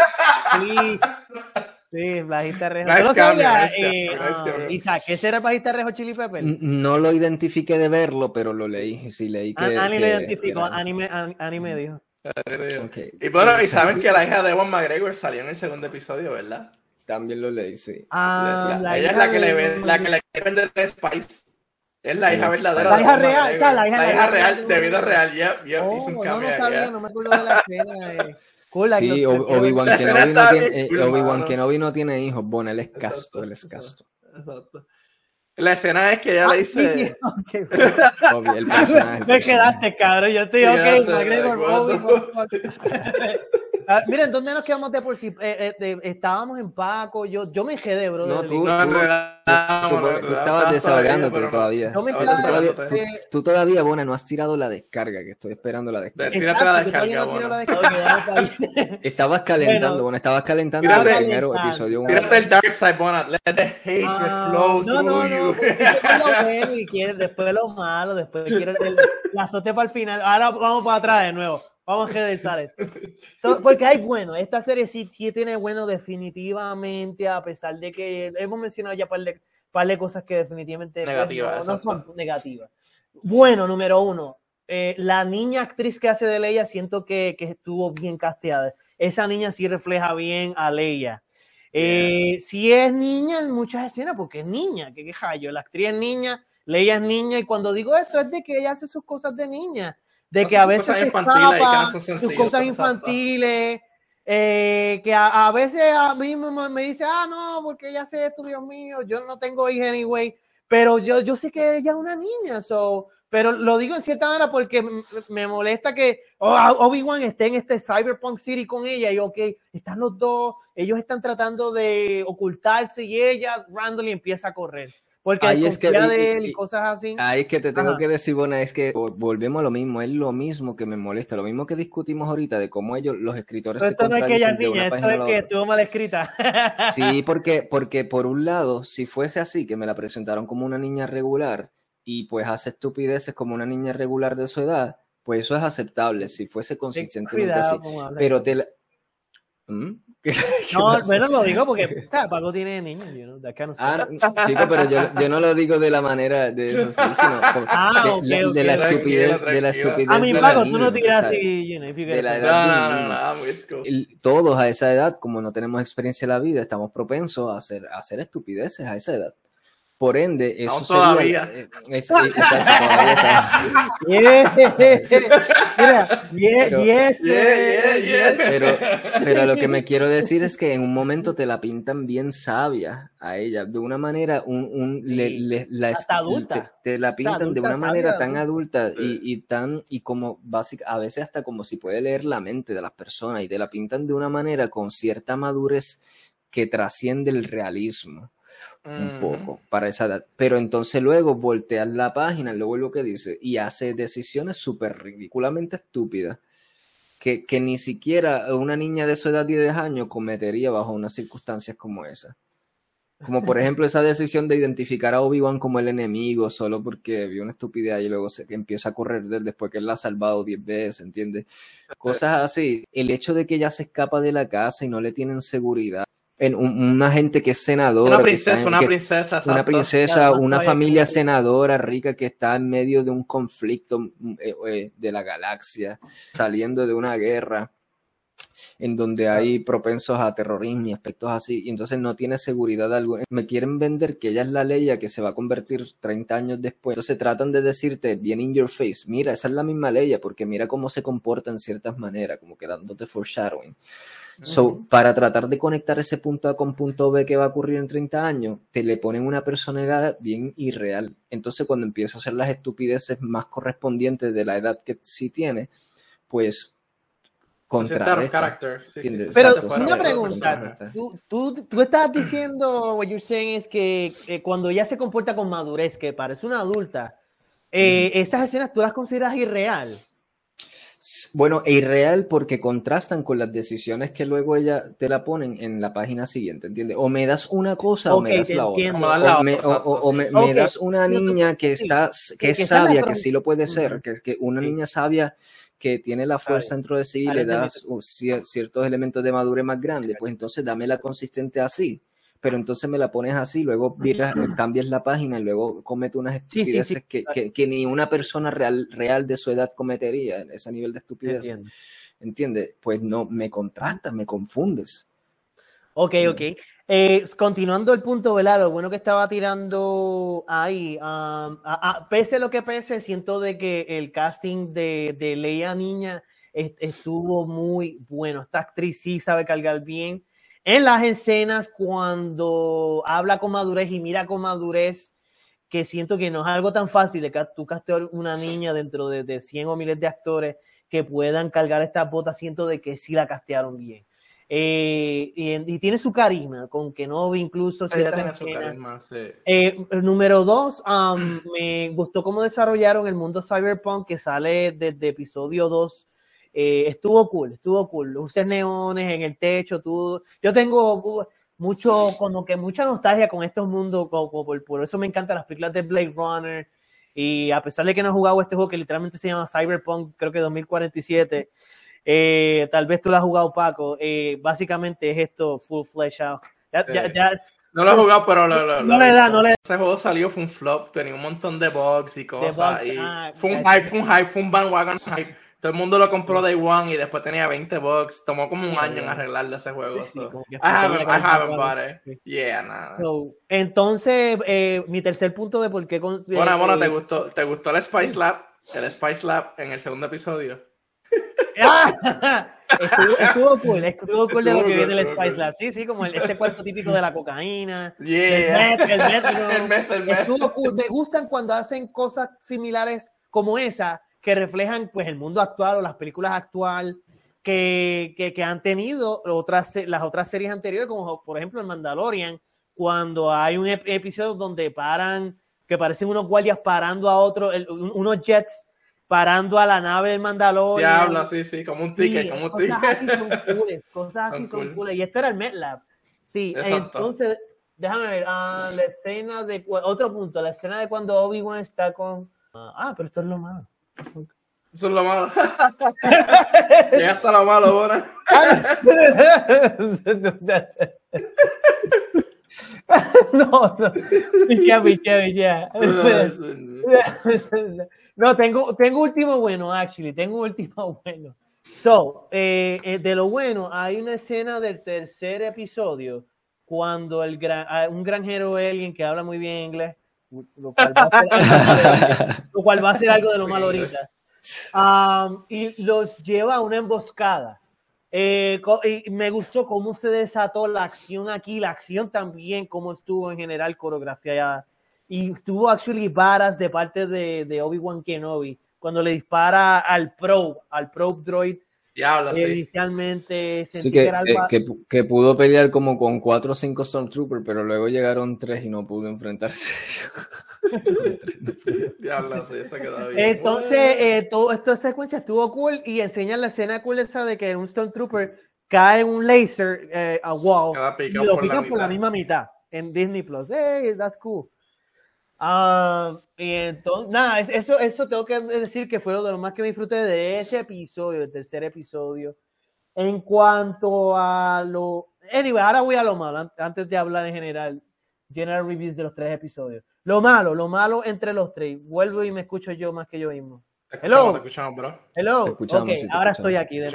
Flea. Sí, bajista rejo. Nice cambio, eh, uh, Isaac, ¿ese era bajista rejo Chili Pepper? No lo identifiqué de verlo, pero lo leí. Sí, leí que. Ani lo identificó, Ani me dijo. Okay. Y bueno, y saben que la hija de Ewan McGregor salió en el segundo episodio, ¿verdad? También lo leí, sí. Ah, la, ella es la que, le vende, la que le vende el Spice. Es la hija verdadera. La hija real, o sea, la hija, la hija real, de vida real, ya, ya hizo un cambio. No, no sabía, no me acuerdo de la escena. Sí, Obi-Wan Kenobi, no tiene, eh, Obi Kenobi no tiene hijos. Bueno, él es casto, él es casto. Exacto. La escena es que ella le ah, dice. Sí, okay. Obvio, el personaje. Me quedaste, cabrón. Yo estoy ok, McGregor. Ah, miren, ¿dónde nos quedamos de por sí? Eh, eh, estábamos en Paco, yo, yo me quedé, bro. No, tú, no, tú, estabas desahogándote todavía. Tú, todavía, tú, todavía, Bona, no has tirado la descarga, que estoy esperando la descarga. Tírate la descarga, Bona. estabas calentando, Bona, estabas calentando el primero episodio. Tírate el dark side, Bona. Let the hate ah, flow no, through no, you. No, después lo malo, después quiero el, la azote para el final. Ahora vamos para atrás de nuevo. Vamos a revisar esto. porque hay bueno, esta serie sí, sí, tiene bueno definitivamente, a pesar de que hemos mencionado ya un par de, par de cosas que definitivamente no, son negativas. Bueno, número uno, eh, la niña actriz que hace de Leia siento que, que, estuvo bien casteada. Esa niña sí refleja bien a Leia. Eh, Sí es niña en muchas escenas, porque es niña, que yo la actriz es niña, Leia es niña, y cuando digo esto es de que ella hace sus cosas de niña de que a veces se escapa, sus cosas infantiles. eh, que a, veces a mí me, dice, ah, no, porque ella hace esto, Dios mío, yo no tengo hija anyway, pero yo, yo sé que ella es una niña, so, pero lo digo en cierta manera porque me molesta que oh, Obi-Wan esté en este Cyberpunk City con ella y ok, están los dos, ellos están tratando de ocultarse y ella, Randall, empieza a correr porque ahí es que, de él y, cosas así. Ahí es que te tengo que decir, bueno, es que volvemos a lo mismo, es lo mismo que me molesta, lo mismo que discutimos ahorita de cómo ellos, los escritores se esto no es que ella niña, esto es que estuvo mal escrita. sí, porque, porque por un lado, si fuese así, que me la presentaron como una niña regular y pues hace estupideces como una niña regular de su edad, pues eso es aceptable si fuese consistentemente así. Pero te la... ¿Mm? No, bueno, lo digo porque Paco tiene niños, you know, ah, chico, pero yo, yo, no lo digo de la manera de eso, sí, sino ah, de, de, la estupidez, de la estupidez. A mí, Paco, tú no tiras así, you know, de la edad no, no, no, Todos a esa edad, como no tenemos experiencia en la vida, estamos propensos a hacer, a hacer estupideces a esa edad. Por ende, eso no, todavía. Eh, es, exacto, todavía pero, pero lo que me quiero decir es que en un momento te la pintan bien sabia a ella, de una manera, un, un le, la, adulta. Te, la pintan de una manera tan adulta y, y, tan, y como básica, a veces hasta como si puede leer la mente de las personas y te la pintan de una manera con cierta madurez que trasciende el realismo un poco para esa edad. Pero entonces luego volteas la página, luego lo que dice, y hace decisiones súper ridículamente estúpidas que, que, ni siquiera una niña de su edad de 10 años cometería bajo unas circunstancias como esa. Como por ejemplo esa decisión de identificar a Obi-Wan como el enemigo solo porque vio una estupidez y luego se empieza a correr después que él la ha salvado 10 veces, ¿entiendes? Cosas así. El hecho de que ella se escapa de la casa y no le tienen seguridad en una gente que es senadora. Una princesa, una princesa. Una princesa, una familia senadora rica que está en medio de un conflicto eh, eh, de la galaxia, saliendo de una guerra en donde hay propensos a terrorismo y aspectos así, y entonces no tiene seguridad alguna. Me quieren vender que ella es la ley que se va a convertir 30 años después. Entonces tratan de decirte bien in your face, mira, esa es la misma ley porque mira cómo se comporta en ciertas maneras, como que dándote foreshadowing. So, para tratar de conectar ese punto A con punto B que va a ocurrir en 30 años, te le ponen una personalidad bien irreal. Entonces, cuando empieza a hacer las estupideces más correspondientes de la edad que sí tiene, pues contra Pero una pregunta, tú, tú, tú, estás diciendo, what you're saying es que eh, cuando ella se comporta con madurez, que parece una adulta, eh, esas escenas tú las consideras irreal. Bueno, e irreal porque contrastan con las decisiones que luego ella te la ponen en la página siguiente, ¿entiendes? O me das una cosa o me das la otra. O, me, das una niña que está, que es sabia, que sí lo puede ser, que, que una niña sabia que tiene la fuerza dentro de sí y le das ciertos elementos de madurez más grandes, pues entonces dame la consistente así pero entonces me la pones así, luego cambias la página y luego comete unas estupideces Que, que, ni una persona real, real de su edad cometería, ese nivel de estupidez. ¿Entiendes? Pues no, me contrastas, me confundes. Ok, ok. Eh, continuando el punto, ¿verdad? Lo bueno que estaba tirando ahí, pese a lo que pese, siento de que el casting de, de Leia Niña estuvo muy bueno. Esta actriz sí sabe cargar bien en las escenas cuando habla con madurez y mira con madurez, que siento que no es algo tan fácil de que tú castear una niña dentro de, de 100 o miles de actores que puedan cargar esta botas, siento de que sí la castearon bien. Eh, y, tiene su carisma, con que no incluso ciertas escenas. Eh, número dos, me gustó cómo desarrollaron el mundo cyberpunk que sale desde episodio 2 eh, estuvo cool, estuvo cool. Luces neones en el techo, tú. Yo tengo mucho, como que mucha nostalgia con estos mundos, como, por, eso me encantan las películas de Blade Runner. Y a pesar de que no he jugado este juego que literalmente se llama Cyberpunk, creo que 2047, eh, tal vez tú lo has jugado, Paco. Eh, básicamente es esto full flesh out. no lo he jugado, pero lo, no le da, no le da. Ese juego salió, fue un flop, tenía un montón de bugs y cosas. y ah, fue un hype, fue un hype, fue un bandwagon hype. Todo el mundo lo compró Day One y después tenía 20 bucks. Tomó como un año en arreglarle ese juego. Sí, I haven't, I haven't bought it. Yeah, nada. entonces, eh, mi tercer punto de por qué. Bueno, bueno, ¿te gustó, ¿te gustó el Spice Lab? El Spice Lab en el segundo episodio. Ah, estuvo, cool, estuvo cool de lo que viene del Spice Lab. Sí, sí, como este cuarto típico de la cocaína. Yeah. El el Estuvo cool. Me gustan cuando hacen cosas similares como esa, que reflejan pues el mundo actual o las películas actual que, que, que han tenido otras, las otras series anteriores, como por ejemplo el Mandalorian, cuando hay un episodio donde paran, que parecen unos guardias parando a otros, unos jets parando a la nave del Mandalorian. habla, sí, sí, como un ticket, como un cosas Así son cooles, cosas así son cooles. Y esto era el MetLab. Sí, entonces, déjame ver, ah, la escena de, otro punto, la escena de cuando Obi-Wan está con, ah, pero esto es lo malo. Eso es lo malo. Llega hasta lo malo, Bona. no, no. Pichea, pichea, pichea. No, tengo, tengo último bueno, actually. Tengo último bueno. So, eh, eh, de lo bueno, hay una escena del tercer episodio cuando el gran, ah, un granjero alien que habla muy bien inglés, lo cual va a ser, lo cual va a ser algo de lo malo ahorita y los lleva a una emboscada. Eh, y me gustó cómo se desató la acción aquí, la acción también, cómo estuvo en general coreografía. Y estuvo actually varas de parte de, de Obi-Wan Kenobi cuando le dispara al Probe, al Probe Droid. Inicialmente sí, que, que, que, pudo pelear como con 4 o 5 Stormtroopers, pero luego llegaron 3 y no pudo enfrentarse. Entonces, eh, toda esta secuencia estuvo cool y enseñan la escena cool esa de que un Stormtrooper cae un laser eh, a wall y lo pican por la misma mitad en Disney Plus. Hey, that's cool. Uh, y entonces, nada, eso, eso tengo que decir que fue lo de lo más que me disfruté de ese episodio, el tercer episodio. En cuanto a lo. Anyway, ahora voy a lo malo, antes de hablar en general, general reviews de los tres episodios. Lo malo, lo malo entre los tres. Vuelvo y me escucho yo más que yo mismo. Hello. Te escuchamos, bro. Hello. escuchamos, ahora estoy aquí. De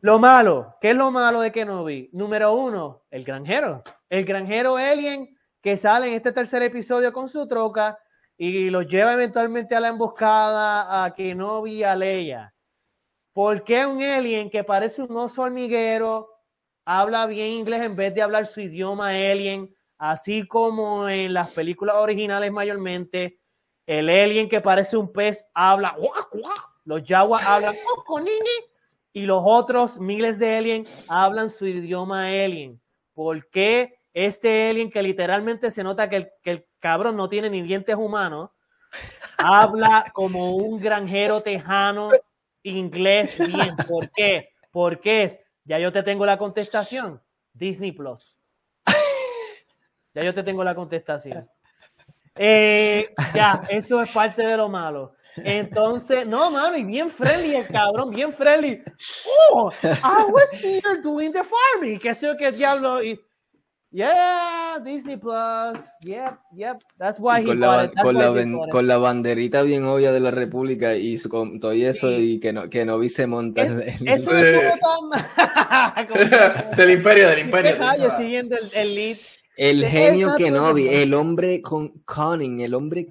Lo malo, ¿qué es lo malo de Kenobi? Número uno, el granjero. El granjero alien que sale en este tercer episodio con su troca y lo lleva eventualmente a la emboscada a Kenobi y a Leia. ¿Por qué un alien que parece un oso hormiguero habla bien inglés en vez de hablar su idioma alien? así como en las películas originales mayormente, el alien que parece un pez habla, los yaguas hablan y los otros miles de aliens hablan su idioma alien. ¿Por qué este alien que literalmente se nota que el, cabrón no tiene ni dientes humanos, habla como un granjero tejano inglés bien? ¿Por qué? Porque es, ya yo te tengo la contestación, Disney Plus. Ya yo te tengo la contestación. Eh, ya, eso es parte de lo malo. Entonces, no, mano, y bien friendly el cabrón, bien friendly. Oh, I was here doing the farming. ¿Qué sé yo qué diablo? Y, yeah, Disney Plus. Yep, yep. That's why con, la, con, la, con la banderita bien obvia de la República y su, con todo eso y que no, que no vi se monta. Es, eso es tan... del imperio, del imperio. Siguiendo el, el lead. El genio que no vi, el hombre con cunning, el hombre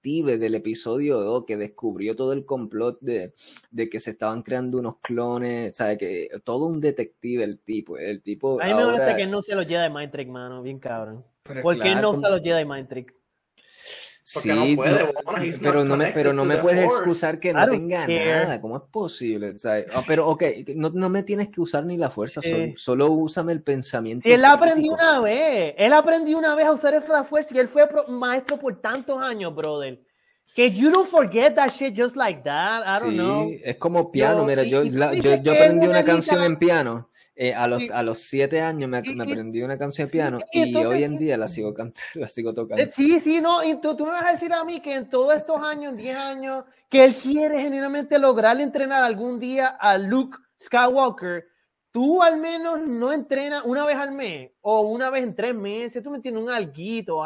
detective del episodio 2 que descubrió todo el complot de, de que se estaban creando unos clones, ¿sabes? Que todo un detective el tipo, el tipo. A mí me que no se lo lleva de Mind Trick, mano, bien cabrón. ¿Por qué no se lo lleva de Mind Trick? Sí, no puede, pero, no me, pero no me puedes excusar que no tenga nada. ¿Cómo es posible? Ah, pero, ok, no, no, me tienes que usar ni la fuerza, solo, solo úsame el pensamiento. Si él aprendió una vez, él aprendió una vez a usar la fuerza y él fue maestro por tantos años, brother. Que you don't forget that shit just like that. I don't sí, Es como piano. Mira, yo, yo, yo, aprendí una canción en piano. Eh, a, los, a los siete años me, aprendí una canción en piano y, hoy en día la sigo cantando, la sigo tocando. Eh, sí, sí, no. Y tú, tú, me vas a decir a mí que en todos estos años, 10 años, que él quiere genuinamente lograr entrenar algún día a Luke Skywalker. Tú al menos no entrenas una vez al mes o una vez en tres meses. Tú me tienes un alguito o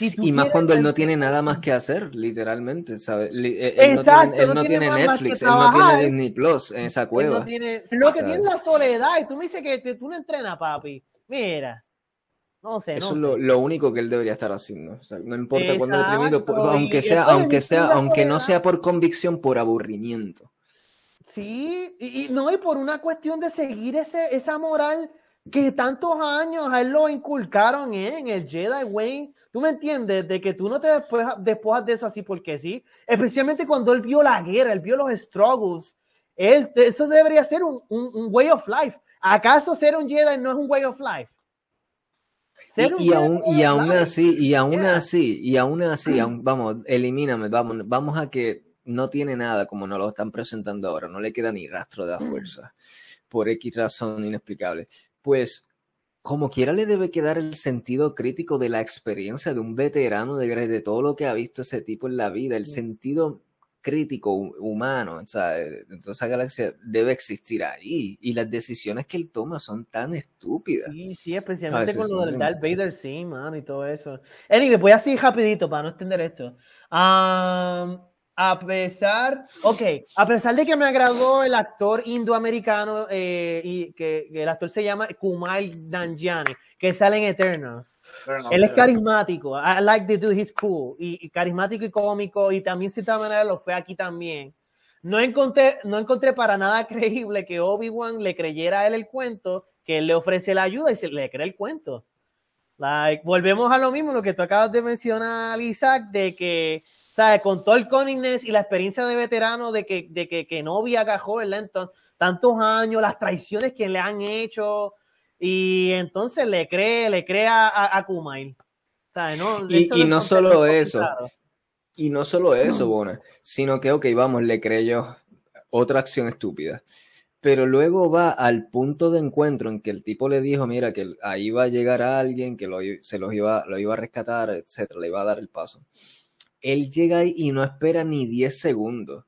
y más cuando él no tiene nada más que hacer, literalmente, ¿sabes? Él, Exacto, no tiene, él no tiene, Netflix, él no tiene Disney Plus en esa cueva. lo que tiene es la soledad, y tú me dices que tú no entrenas, papi. Mira, no sé, Eso es lo, único que él debería estar haciendo. O sea, no importa cuándo deprimido, aunque sea, aunque sea, aunque no sea por convicción, por aburrimiento. Sí, y, no, y por una cuestión de seguir ese, esa moral que tantos años a él lo inculcaron en el Jedi Way. ¿Tú me entiendes? De que tú no te después, despojas de eso así porque sí. Especialmente cuando él vio la guerra, él vio los struggles. Él, eso debería ser un, un, way of life. ¿Acaso ser un Jedi no es un way of life? Y, aún, y aún así, y aún así, y aún así, vamos, elimíname, vamos, vamos a que no tiene nada como nos lo están presentando ahora, no le queda ni rastro de la mm. fuerza, por X razón inexplicable. Pues como quiera le debe quedar el sentido crítico de la experiencia de un veterano de de todo lo que ha visto ese tipo en la vida, el sentido crítico humano, o sea, toda esa galaxia debe existir ahí y las decisiones que él toma son tan estúpidas. Sí, sí, especialmente con lo del Darth Vader, sí, man, y todo eso. Anyway, voy así rapidito para no extender esto. Um, a pesar, ok, a pesar de que me agradó el actor indoamericano eh, y que, el actor se llama Kumail Nanjiani, que sale en Eternals. Él es carismático, I like the dude, he's cool, y, carismático y cómico, y también de cierta manera lo fue aquí también. No encontré, no encontré para nada creíble que Obi-Wan le creyera a él el cuento, que él le ofrece la ayuda y se le cree el cuento. Like, volvemos a lo mismo, lo que tú acabas de mencionar, Isaac, de que con todo el cunningness y la experiencia de veterano de que, de que, que no viajó, ¿verdad? Entonces, tantos años, las traiciones que le han hecho, y entonces le cree, le cree a, a, Kumail. y, no solo eso, y no solo eso, Bona, sino que, ok, vamos, le creyó otra acción estúpida. Pero luego va al punto de encuentro en que el tipo le dijo, mira, que ahí va a llegar alguien que lo, se los iba, lo iba a rescatar, etcétera, le iba a dar el paso él llega ahí y no espera ni 10 segundos.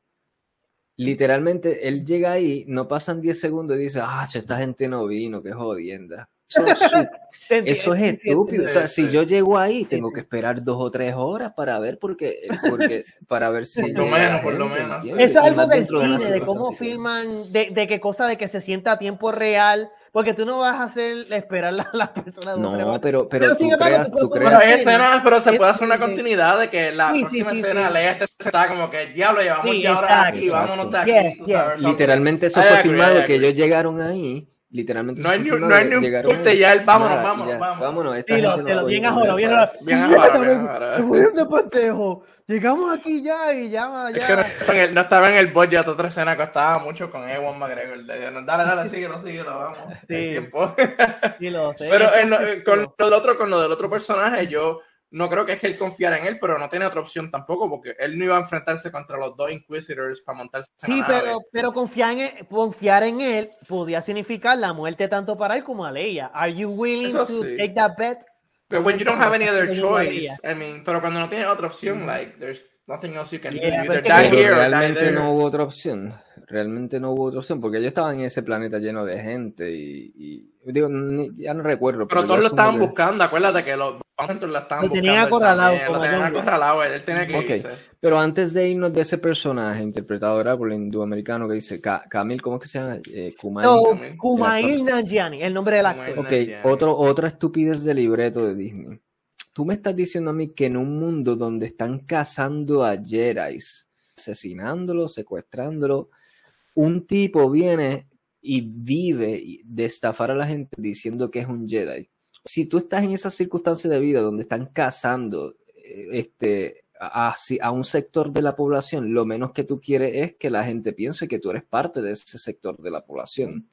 Literalmente, él llega ahí, no pasan 10 segundos y dice, ah, esta gente no vino, qué jodienda. Eso, es estúpido. O sea, si yo llego ahí, tengo que esperar dos o tres horas para ver porque, porque para ver si. Por lo menos, por lo menos. Eso es algo del cine, de cómo filman, de, de qué cosa, de que se sienta a tiempo real porque tú no vas a hacer esperar a las personas. No, pero, pero, tú, creas, tú creas. Pero, escenas, pero se puede hacer una continuidad de que la próxima escena lea este se está como que diablo, llevamos ya ahora aquí, vámonos de aquí. Literalmente eso fue filmado que ellos llegaron ahí literalmente. No hay ni, no hay ni un corte ya, el vámonos, vámonos, vámonos. Vámonos, esta sí, gente lo, bien ahora, bien ahora. Bien ahora, bien de pantejo. Llegamos aquí ya y ya, ya. Es que no estaba en el, no estaba en el budget, otra escena costaba mucho con Ewan McGregor. Dale, dale, síguelo, síguelo, vamos. Sí. tiempo. Sí, lo sé. Pero en con, lo del otro, con lo del otro personaje, yo no creo que es que él confiara en él, pero no tiene otra opción tampoco, porque él no iba a enfrentarse contra los dos Inquisitors para montarse. Sí, pero, pero confiar, en él, confiar en él podía significar la muerte tanto para él como a Leia. Are you willing to take that bet? But when you don't have any other choice, I mean, pero cuando no tienes otra opción, like, there's nothing else you can do. Either die here realmente no hubo otra opción. Realmente no hubo otra opción, porque ellos estaban en ese planeta lleno de gente y, digo, ya no recuerdo. Pero, todos lo estaban buscando, acuérdate que los lo estaban lo tenían acorralado. Lo tenían acorralado, él tenía que okay. irse. Pero antes de irnos de ese personaje interpretado ahora por el hindúamericano que dice Camil, ¿cómo es que se llama? Eh, Kumail. No, Kumail Nanjiani, el nombre del actor. Ok, otro, otra estupidez de libreto de Disney. Tú me estás diciendo a mí que en un mundo donde están cazando a Jedi, asesinándolo, secuestrándolo, un tipo viene y vive de estafar a la gente diciendo que es un Jedi si tú estás en esa circunstancia de vida donde están cazando eh, este, a, a, un sector de la población, lo menos que tú quieres es que la gente piense que tú eres parte de ese sector de la población.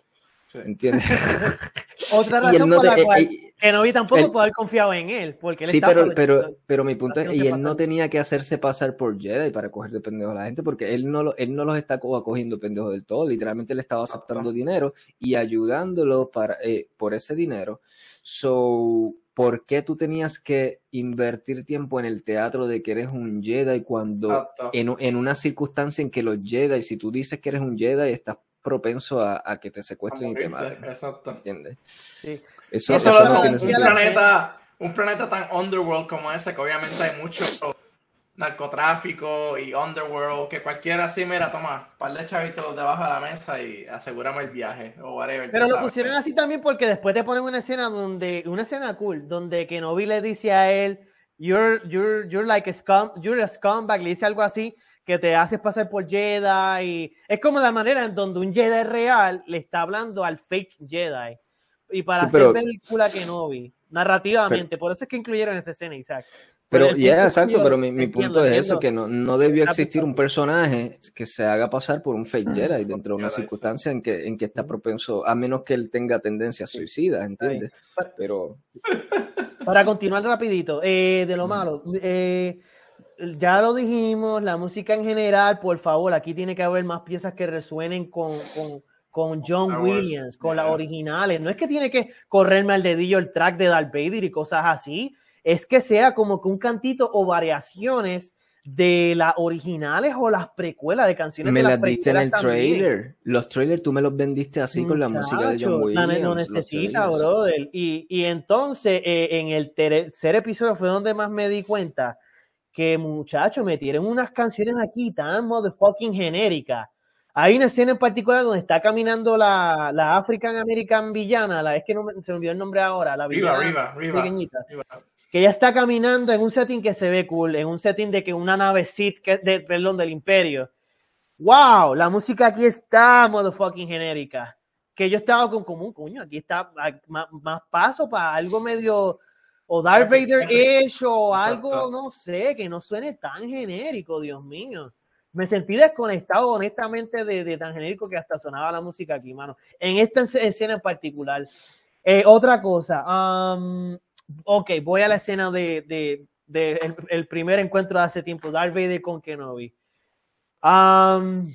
¿Entiendes? Otra razón por la cual eh, tampoco puede haber confiado en él. Porque él sí, pero, pero, pero mi punto es, y él no tenía que hacerse pasar por Jedi para coger de pendejo a la gente, porque él no, él no los está acogiendo pendejos del todo, literalmente le estaba aceptando dinero y ayudándolo para, eh, por ese dinero. So, ¿por qué tú tenías que invertir tiempo en el teatro de que eres un Jedi cuando en, en, una circunstancia en que los Jedi, si tú dices que eres un Jedi, estás propenso a, a que te secuestren y te maten? Exacto. ¿Entiendes? Sí. Eso, eso, no tiene un planeta, un planeta tan underworld como ese, que obviamente hay mucho narcotráfico y underworld, que cualquiera así, mira, toma, par de chavitos debajo de la mesa y asegúrame el viaje o whatever. Pero lo pusieron así también porque después te ponen una escena donde, una escena cool, donde Kenobi le dice a él, you're, you're, you're like a scum, you're a scumbag, le dice algo así, que te haces pasar por Jedi. Y es como la manera en donde un Jedi real le está hablando al fake Jedi. Y para hacer película que no vi, narrativamente. por eso es que incluyeron esa escena, Isaac. Pero, ya, exacto, pero mi, punto es eso, que no, no debió existir un personaje que se haga pasar por un fake Jedi dentro de una circunstancia en que, en que está propenso, a menos que él tenga tendencia suicida, ¿entiendes? Pero... Para continuar rapidito, eh, de lo malo, eh, ya lo dijimos, la música en general, por favor, aquí tiene que haber más piezas que resuenen con, con, John Williams, con las originales. No es que tiene que correrme al dedillo el track de Darth Vader y cosas así, es que sea como que un cantito o variaciones de las originales o las precuelas de canciones. Me las, diste en el trailer. Los trailers tú me los vendiste así con la música de John Williams. No necesita, brother. Y, y entonces eh, en el tercer episodio fue donde más me di cuenta que muchachos metieron unas canciones aquí tan motherfucking genéricas. Hay una escena en particular donde está caminando la, la African American villana, la es que no se me olvidó el nombre ahora, la villana pequeñita, que ella está caminando en un setting que se ve cool, en un setting de que una nave Sith, que, de, perdón, del Imperio. ¡Wow! La música aquí está motherfucking genérica. Que yo estaba con común, coño, aquí está más, más paso para algo medio o Darth Vader ish o algo, no sé, que no suene tan genérico, Dios mío. Me sentí desconectado, honestamente, de, tan genérico que hasta sonaba la música aquí, mano. En esta escena en particular. Eh, otra cosa, um, ok, voy a la escena de, el, primer encuentro de hace tiempo, Darth Vader con Kenobi. Um,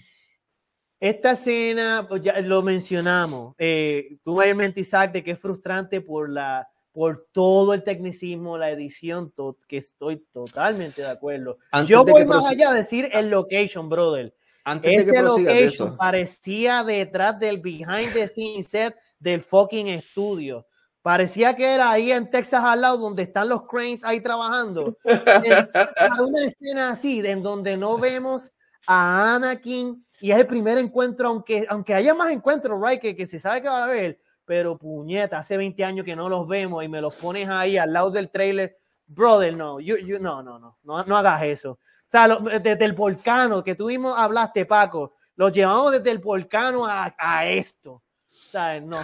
esta escena, pues ya lo mencionamos, eh, tú mayormente Isaac, de que es frustrante por la por todo el tecnicismo, la edición, que estoy totalmente de acuerdo. Yo voy más allá a decir el location, brother. Antes Ese location parecía detrás del behind the scenes set del fucking estudio. Parecía que era ahí en Texas al lado donde están los cranes ahí trabajando. una escena así, en donde no vemos a Anakin y es el primer encuentro, aunque, aunque haya más encuentros, right, que, que se sabe que va a haber, pero puñeta, hace 20 años que no los vemos y me los pones ahí al lado del trailer, brother, no, you, no, no, no, no, no hagas eso. O sea, desde el volcano que tuvimos, hablaste, Paco, los llevamos desde el volcano a, a esto. O sea, no.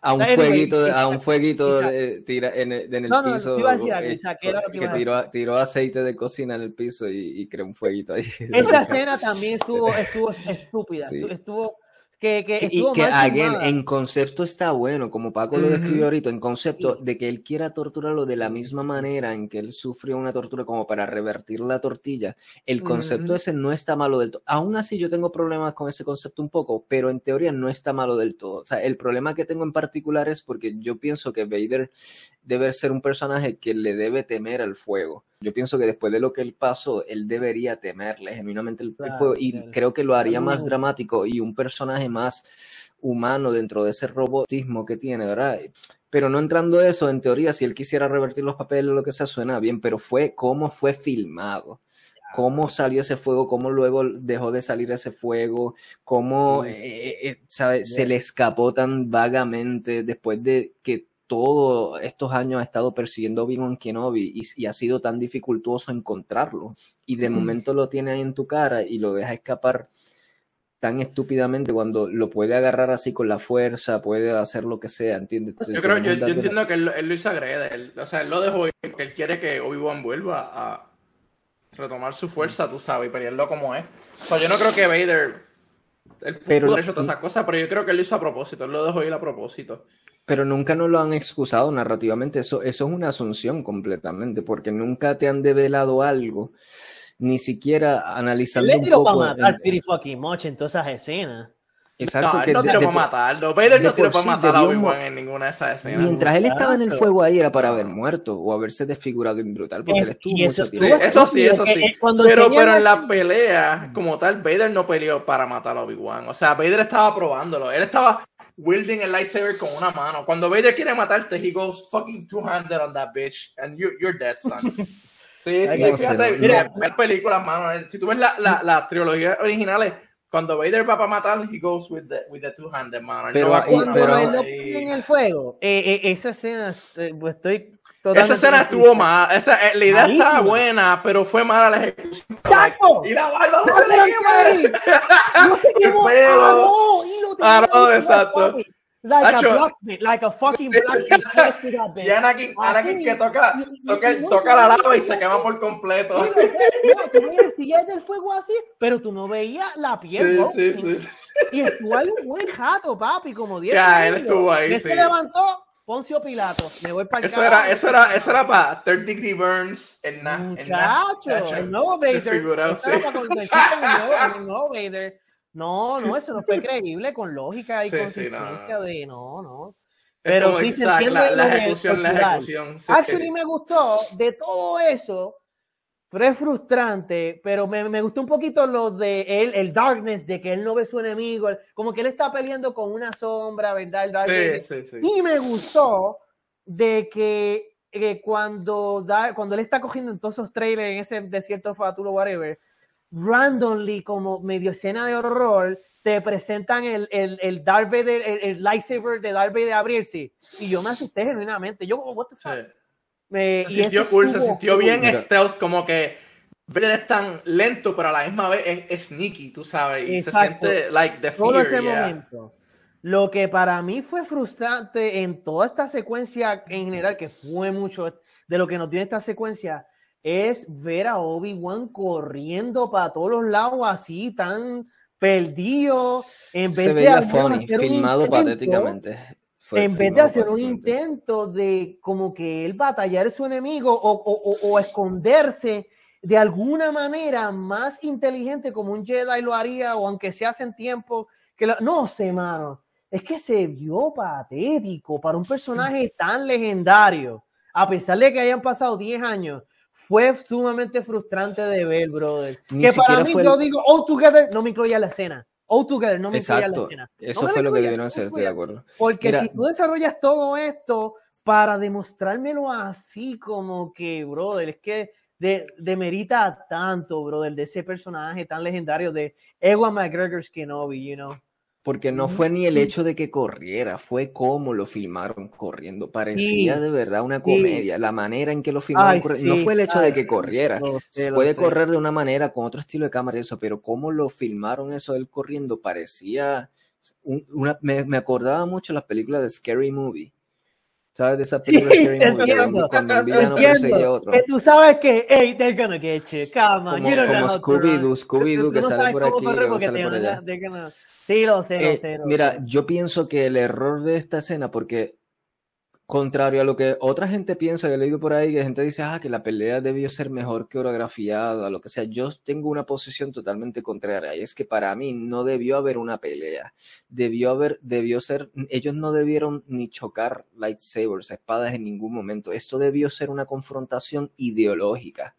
A un fueguito, a un fueguito de, tira, en el, en el no, no, piso. que, tiró, tiró, aceite de cocina en el piso y, y creó un fueguito ahí. Esa escena también estuvo, estuvo estúpida. Estuvo que, que y que en concepto está bueno, como Paco lo describió ahorita, en concepto de que él quiera torturarlo de la misma manera en que él sufrió una tortura como para revertir la tortilla. El concepto ese no está malo del todo. Aún así yo tengo problemas con ese concepto un poco, pero en teoría no está malo del todo. O sea, el problema que tengo en particular es porque yo pienso que Vader debe ser un personaje que le debe temer al fuego. Yo pienso que después de lo que él pasó, él debería temerle genuinamente el fuego y creo que lo haría más dramático y un personaje más humano dentro de ese robotismo que tiene, ¿verdad? Pero no entrando eso, en teoría, si él quisiera revertir los papeles o lo que sea, suena bien, pero fue cómo fue filmado cómo salió ese fuego, cómo luego dejó de salir ese fuego, cómo eh, eh, eh, se le escapó tan vagamente después de que todos estos años ha estado persiguiendo a Obi-Wan Kenobi y, ha sido tan dificultoso encontrarlo. Y de momento lo tiene ahí en tu cara y lo deja escapar tan estúpidamente cuando lo puede agarrar así con la fuerza, puede hacer lo que sea, ¿entiendes? yo creo, yo, entiendo que él, lo hizo agrede, o sea, él lo dejó porque él quiere que Obi-Wan vuelva a retomar su fuerza, tú sabes, y pelearlo como es. O sea, yo no creo que Vader, él pudo hecho todas esas cosas, pero yo creo que él lo hizo a propósito, él lo dejó ir a propósito. Pero nunca nos lo han excusado narrativamente, eso, eso es una asunción completamente, porque nunca te han develado algo, ni siquiera analizando un poco... para matar en, fucking en todas esas escenas. Exacto. No, él no tiró para matarlo. Vader no tiró para matar a Obi-Wan en ninguna de esas escenas. Mientras él estaba en el fuego ahí era para haber muerto o haberse desfigurado en brutal. Porque él estuvo mucho eso, tiempo. eso sí, eso sí. Pero, pero en la pelea, como tal, Vader no peleó para matar a Obi-Wan. O sea, Vader estaba probándolo. Él estaba wielding el lightsaber con una mano. Cuando Vader quiere matarte, he goes fucking two-handed on that bitch, and you, you're dead, son. Sí, sí, fíjate, mira, ver películas, mano. Eh, si tú ves las la, la trilogías originales, cuando Vader va para matar, he goes with the, with the two-handed, mano. Pero, no cuando él lo pone en el fuego, eh, eh, esa escena, pues estoy esa escena estuvo mal. Esa, eh, la idea estaba buena, pero fue mala la ejecución. ¡Exacto! Y la barba no se le No se quemó. Ah, no, exacto. Like Hacho, a blacksmith, like a fucking blacksmith. y Anakin, Anakin que toca, toca, toca la lava y se quema por completo. Sí, no, tú el del fuego así, pero tú no veías la piel. Sí, sí, sí, Y estuvo ahí un buen jato, papi, como 10 Ya, él estuvo ahí, él sí. se levantó, Poncio Pilato, me voy para eso era, eso era, eso era para Third Degree Burns en na, Muchacho, en na, el nuevo Vader. Eso era para el nuevo Vader. No, no, eso no fue creíble con lógica y sí, consistencia sí, no. de no, no. Pero sí se entiende la, la ejecución, la ejecución. Sí, Actually me gustó de todo eso, pero es frustrante, pero me, me, gustó un poquito lo de él, el darkness, de que él no ve su enemigo, como que él está peleando con una sombra, ¿verdad? El darkness. Sí, sí, sí. Y me gustó de que, que cuando, da, cuando él está cogiendo en todos esos trailers en ese desierto fatulo, whatever, randomly, como medio escena de horror, te presentan el, el, el Darth Vader, el, el, lightsaber de Darth Vader abrirse. Y yo me asusté genuinamente. Yo como, what the fuck? Se sintió cool, se sintió bien mira. stealth, como que Vader es tan lento, pero a la misma vez es, es sneaky, tú sabes, y Exacto. se siente like the fear, Todo ese yeah. momento. Lo que para mí fue frustrante en toda esta secuencia en general, que fue mucho de lo que nos dio esta secuencia, es ver a Obi-Wan corriendo para todos los lados así, tan perdido, en vez Se de veía funny, filmado patéticamente. Fue en vez de hacer un intento de como que él batallar su enemigo o, o, o, o, esconderse de alguna manera más inteligente como un Jedi lo haría o aunque se hace en tiempo que lo... no sé, mano, es que se vio patético para un personaje tan legendario, a pesar de que hayan pasado 10 años fue sumamente frustrante de ver, brother. Ni que para mí, fue yo el... digo, All Together no me incluía la escena. All Together no me incluía la escena. Eso no fue lo que debieron hacer, estoy de acuerdo. Porque Mira, si tú desarrollas todo esto para demostrármelo así como que, brother, es que de, demerita tanto, brother, de ese personaje tan legendario de Ewan McGregor's Kenobi, you know. Porque no fue ni el hecho de que corriera, fue cómo lo filmaron corriendo. Parecía Sí, de verdad una sí. comedia. La manera en que lo filmaron Ay, sí, No fue el hecho ay, de que corriera. lo sé, Puede sé. correr de una manera con otro estilo de cámara y eso, pero cómo lo filmaron eso él corriendo parecía un- una, me, me acordaba mucho las películas de Scary Movie. ¿Sabes de esas películas Movie? Que entiendo, cuando el villano perseguía a otro. que tú sabes que, hey, they're gonna get you, come on, Como, you don't know como Scooby-Doo. Scooby-Doo que no sale por aquí y luego sale por allá. gonna- Sí, lo sé, lo Eh, sé. lo mira, sé. yo pienso que el error de esta escena, porque contrario a lo que otra gente piensa, que he leído por ahí, que gente dice, ah, que la pelea debió ser mejor coreografiada, lo que sea, yo tengo una posición totalmente contraria, y es que para mí no debió haber una pelea, debió haber, debió ser, ellos no debieron ni chocar lightsabers, espadas en ningún momento, esto debió ser una confrontación ideológica.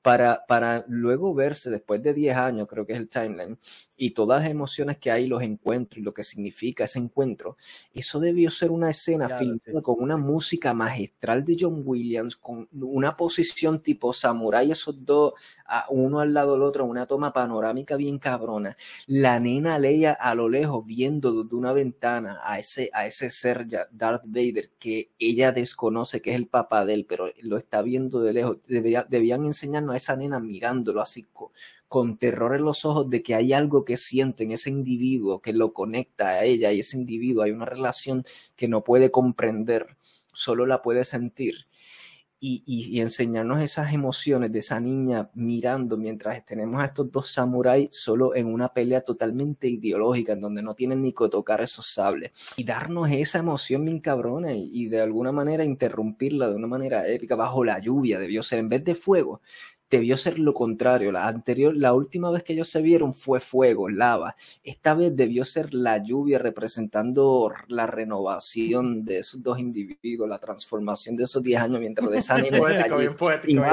Para, para luego verse después de 10 años, creo que es el timeline, y todas las emociones que hay, los encuentros y lo que significa ese encuentro, eso debió ser una escena Claro, filmada sí. con una música magistral de John Williams, con una posición tipo samurai, esos dos, a- uno al lado del otro, una toma panorámica bien cabrona. La nena Leia a lo lejos viendo desde una ventana a ese, a ese ser ya, Darth Vader que ella desconoce que es el papá de él, pero lo está viendo de lejos. Debería- debían enseñarnos a esa nena mirándolo así co- con terror en los ojos de que hay algo que siente en ese individuo que lo conecta a ella y ese individuo hay una relación que no puede comprender, solo la puede sentir. Y, y- enseñarnos esas emociones de esa niña mirando mientras tenemos a estos dos samuráis solo en una pelea totalmente ideológica en donde no tienen ni que tocar esos sables y darnos esa emoción bien cabrona y de alguna manera interrumpirla de una manera épica bajo la lluvia debió ser en vez de fuego debió ser lo contrario. La anterior, la última vez que ellos se vieron fue fuego, lava. Esta vez debió ser la lluvia representando la renovación de esos dos individuos, la transformación de esos 10 años mientras de esa nena Poético, allí. poético. Inco-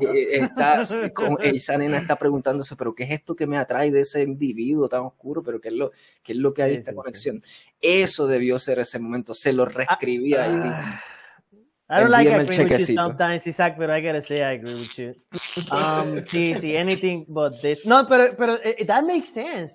Wow. eh, eh, eh, está, como esa nena está preguntándose, pero ¿qué es esto que me atrae de ese individuo tan oscuro? ¿Pero qué es lo, qué es lo que hay Sí, esta sí, sí. conexión? Eso debió ser ese momento, se lo reescribía. Ah, I don't like agreeing with you sometimes, Isaac, but I gotta say I agree with you. Um, sí, sí, anything but this. No, pero, pero eh, that makes sense.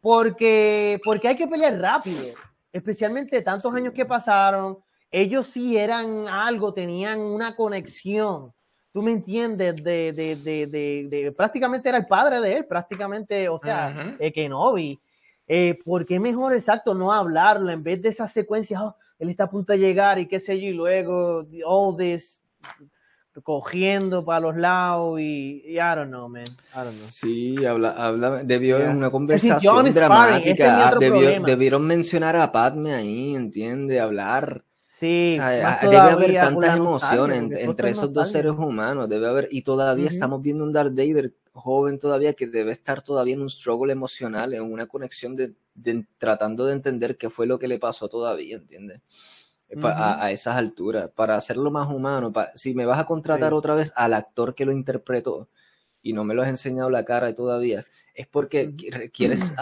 Porque, porque hay que pelear rápido. Especialmente tantos años que pasaron, ellos sí eran algo, tenían una conexión. Tú me entiendes, de, de, de, de, prácticamente era el padre de él, prácticamente, o sea, uh Kenobi. Eh, ¿Por qué mejor, exacto, no hablarlo en vez de esa secuencia, oh, él está a punto de llegar y qué sé yo, y luego all this cogiendo para los lados y, I don't know, man. I don't know. Sí, habla, habla, debió yeah. una conversación dramática. Ah, debió, debieron mencionar a Padme ahí, ¿entiendes? Hablar. Sí, ah, debe haber tantas emociones entre, esos dos seres humanos, debe haber, y todavía estamos viendo un Darth Vader joven todavía que debe estar todavía en un struggle emocional, en una conexión de, tratando de entender qué fue lo que le pasó todavía, ¿entiendes? a, esas alturas, para hacerlo más humano, si me vas a contratar otra vez al actor que lo interpretó y no me lo has enseñado la cara todavía, es porque quieres,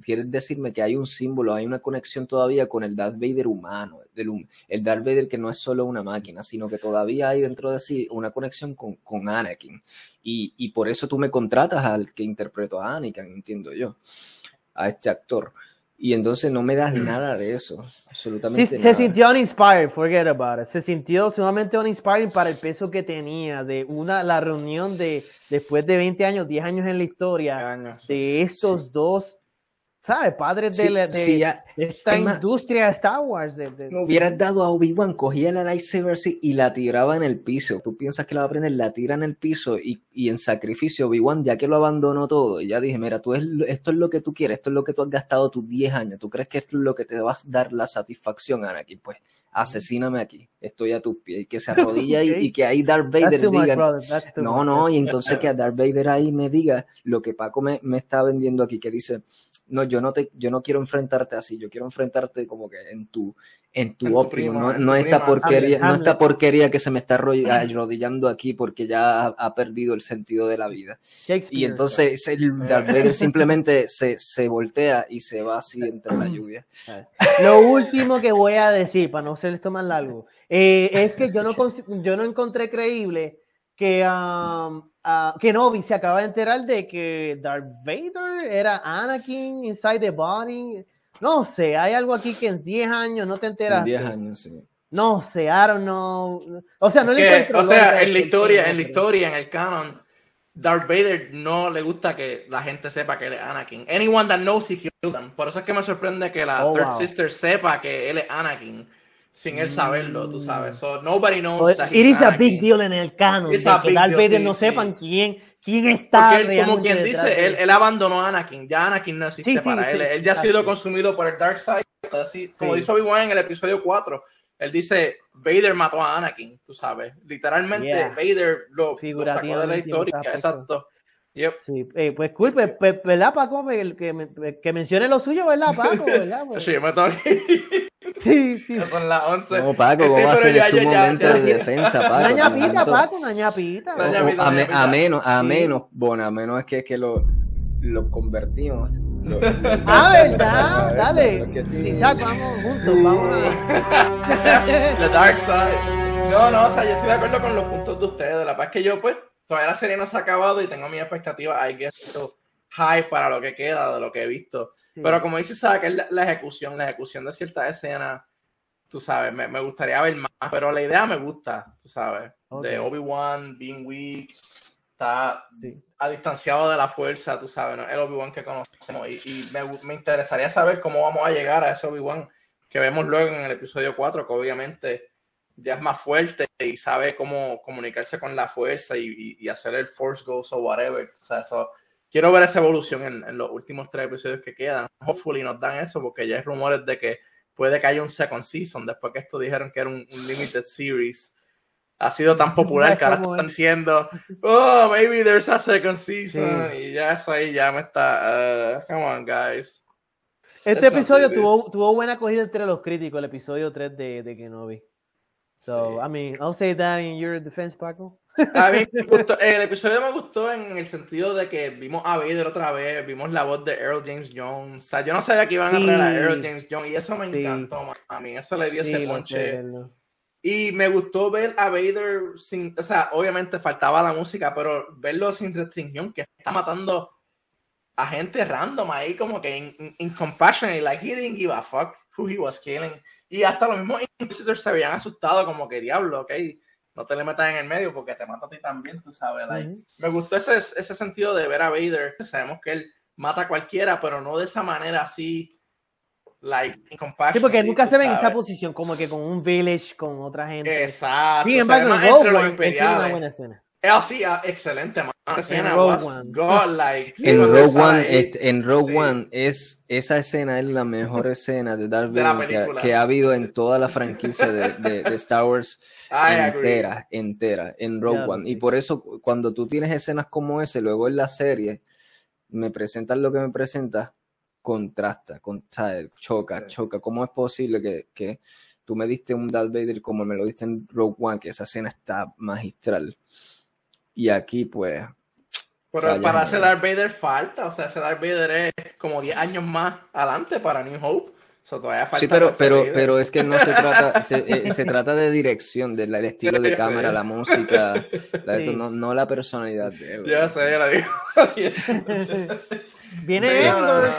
quieres decirme que hay un símbolo, hay una conexión todavía con el Darth Vader humano, el, el Darth Vader que no es solo una máquina, sino que todavía hay dentro de sí una conexión con, con Anakin. Y, y por eso tú me contratas al que interpretó a Anakin, entiendo yo, a este actor. Y entonces no me das mm. nada de eso, absolutamente sí, Se sintió uninspired, forget about it. Se sintió sumamente uninspired para el peso que tenía de una la reunión de después de 20 años, 10 años en la historia de estos dos ¿sabes? Padres de, de, esta industria de Star Wars. De, hubieras dado a Obi-Wan, cogía la lightsaber y la tiraba en el piso. Tú piensas que la va a prender, la tira en el piso y, y en sacrificio Obi-Wan, ya que lo abandonó todo, y ya dije, mira, tú es, esto es lo que tú quieres, esto es lo que tú has gastado tus 10 años, ¿tú crees que esto es lo que te va a dar la satisfacción, Anakin? Pues asesíname aquí, estoy a tus pies, y que se arrodilla y, que ahí Darth Vader diga, no, no, y entonces que a Darth Vader ahí me diga lo que Paco me, me está vendiendo aquí, que dice, no, yo no te, yo no quiero enfrentarte así, yo quiero enfrentarte como que en tu, en tu óptimo, no, esta porquería, no esta porquería que se me está arrodillando aquí porque ya ha, perdido el sentido de la vida. Y entonces el Darth Vader simplemente se, se voltea y se va así entre la lluvia. Lo último que voy a decir, para no hacer esto más largo, eh, es que yo no, yo no encontré creíble que um, uh, Kenobi se acaba de enterar de que Darth Vader era Anakin inside the body. No sé, hay algo aquí que en 10 años no te enteras. En 10 años, sí. No sé, I don't know. O sea, no le encuentro. O sea, en la historia, en la historia, en el canon, Darth Vader no le gusta que la gente sepa que él es Anakin. Anyone that knows he kills them. Por eso es que me sorprende que la oh, Third Sister sepa que él es Anakin sin él saberlo, tú sabes. So nobody knows that It is a big deal en el canon. que tal vez no sepan quién, quién está. Porque él, como quien dice, él, él, abandonó a Anakin. Ya Anakin no existe para él. él ya ha sido consumido por el Dark Side. Así, como dice Obi-Wan en el episodio 4. Él dice, Vader mató a Anakin, tú sabes. Literalmente, Vader lo, lo, sacó de la historia. Exacto. Yep. Sí, eh, pues cool, pues, pues, ¿verdad, Paco? Que, que, mencione lo suyo, ¿verdad, Paco? ¿verdad? Pues. sí, me tengo Sí, sí. Son las 11. No, Paco, ¿cómo va a ser tu momento de defensa, Paco? Una ñapita, Paco, una ñapita. a, a, menos, a menos, bueno, a menos es que, es que lo, lo convertimos. ah, ¿verdad? Dale. Isaac, vamos juntos, vamos a... The dark side. No, no, o sea, yo estoy de acuerdo con los puntos de ustedes. La es que yo, pues, todavía la serie no se ha acabado y tengo mi expectativa, I guess, so high para lo que queda de lo que he visto. Pero como dices, que es la, ejecución, la ejecución de ciertas escenas, tú sabes, me, me, gustaría ver más, pero la idea me gusta, tú sabes, de Obi-Wan, being weak, está a distanciado de la fuerza, tú sabes, ¿no? el Obi-Wan que conocemos. Y, y me, me, interesaría saber cómo vamos a llegar a ese Obi-Wan que vemos luego en el episodio 4, que obviamente ya es más fuerte y sabe cómo comunicarse con la fuerza y, y, hacer el Force Ghost o whatever. O sea, eso, quiero ver esa evolución en, en, los últimos tres episodios que quedan. Hopefully nos dan eso porque ya hay rumores de que puede que haya un second season después que esto dijeron que era un, limited series. Ha sido tan popular que ahora están diciendo, oh, maybe there's a second season. Y ya eso ahí ya me está, uh, come on, guys. Este episodio tuvo, tuvo buena acogida entre los críticos, el episodio 3 de, de Kenobi. So, I mean, I'll say that in your defense, Paco. A mí el episodio me gustó en el sentido de que vimos a Vader otra vez, vimos la voz de Earl James Jones. O sea, yo no sabía que iban a traer a Earl James Jones y eso me encantó a mí, eso le dio ese ponche. Y me gustó ver a Vader sin, o sea, obviamente faltaba la música, pero verlo sin restricción, que está matando a gente random ahí, como que in, in, compassion, like he didn't give a fuck. Who he was killing. Y hasta los mismos Inquisitors se habían asustado, como que diablo, ok, no te le metas en el medio porque te mata a ti también, tú sabes. Me gustó ese, ese sentido de ver a Vader. Sabemos que él mata a cualquiera, pero no de esa manera así. Like, sí, porque nunca se ve en esa posición, como que con un village, con otra gente. Exacto. Sin embargo, Rogue One tiene una buena escena. Ah, sí, ah, excelente, en Rogue One. en Rogue One, en Rogue One es esa escena es la mejor escena de Darth Vader que, ha habido en toda la franquicia de, de, Star Wars entera, entera, en Rogue One. Y por eso cuando tú tienes escenas como ese, luego en la serie me presentas lo que me presentas, contrasta, con, choca, choca. ¿Cómo es posible que, que tú me diste un Darth Vader como me lo diste en Rogue One, que esa escena está magistral? Y aquí, pues. Pero para ese Darth Vader falta, o sea, ese Darth Vader es como 10 años más adelante para New Hope. todavía falta sí, pero, pero, pero es que no se trata, se, eh, se trata de dirección, del estilo de cámara, la música, no, no, la personalidad de él. Ya sé, ya la digo. Viene Endor,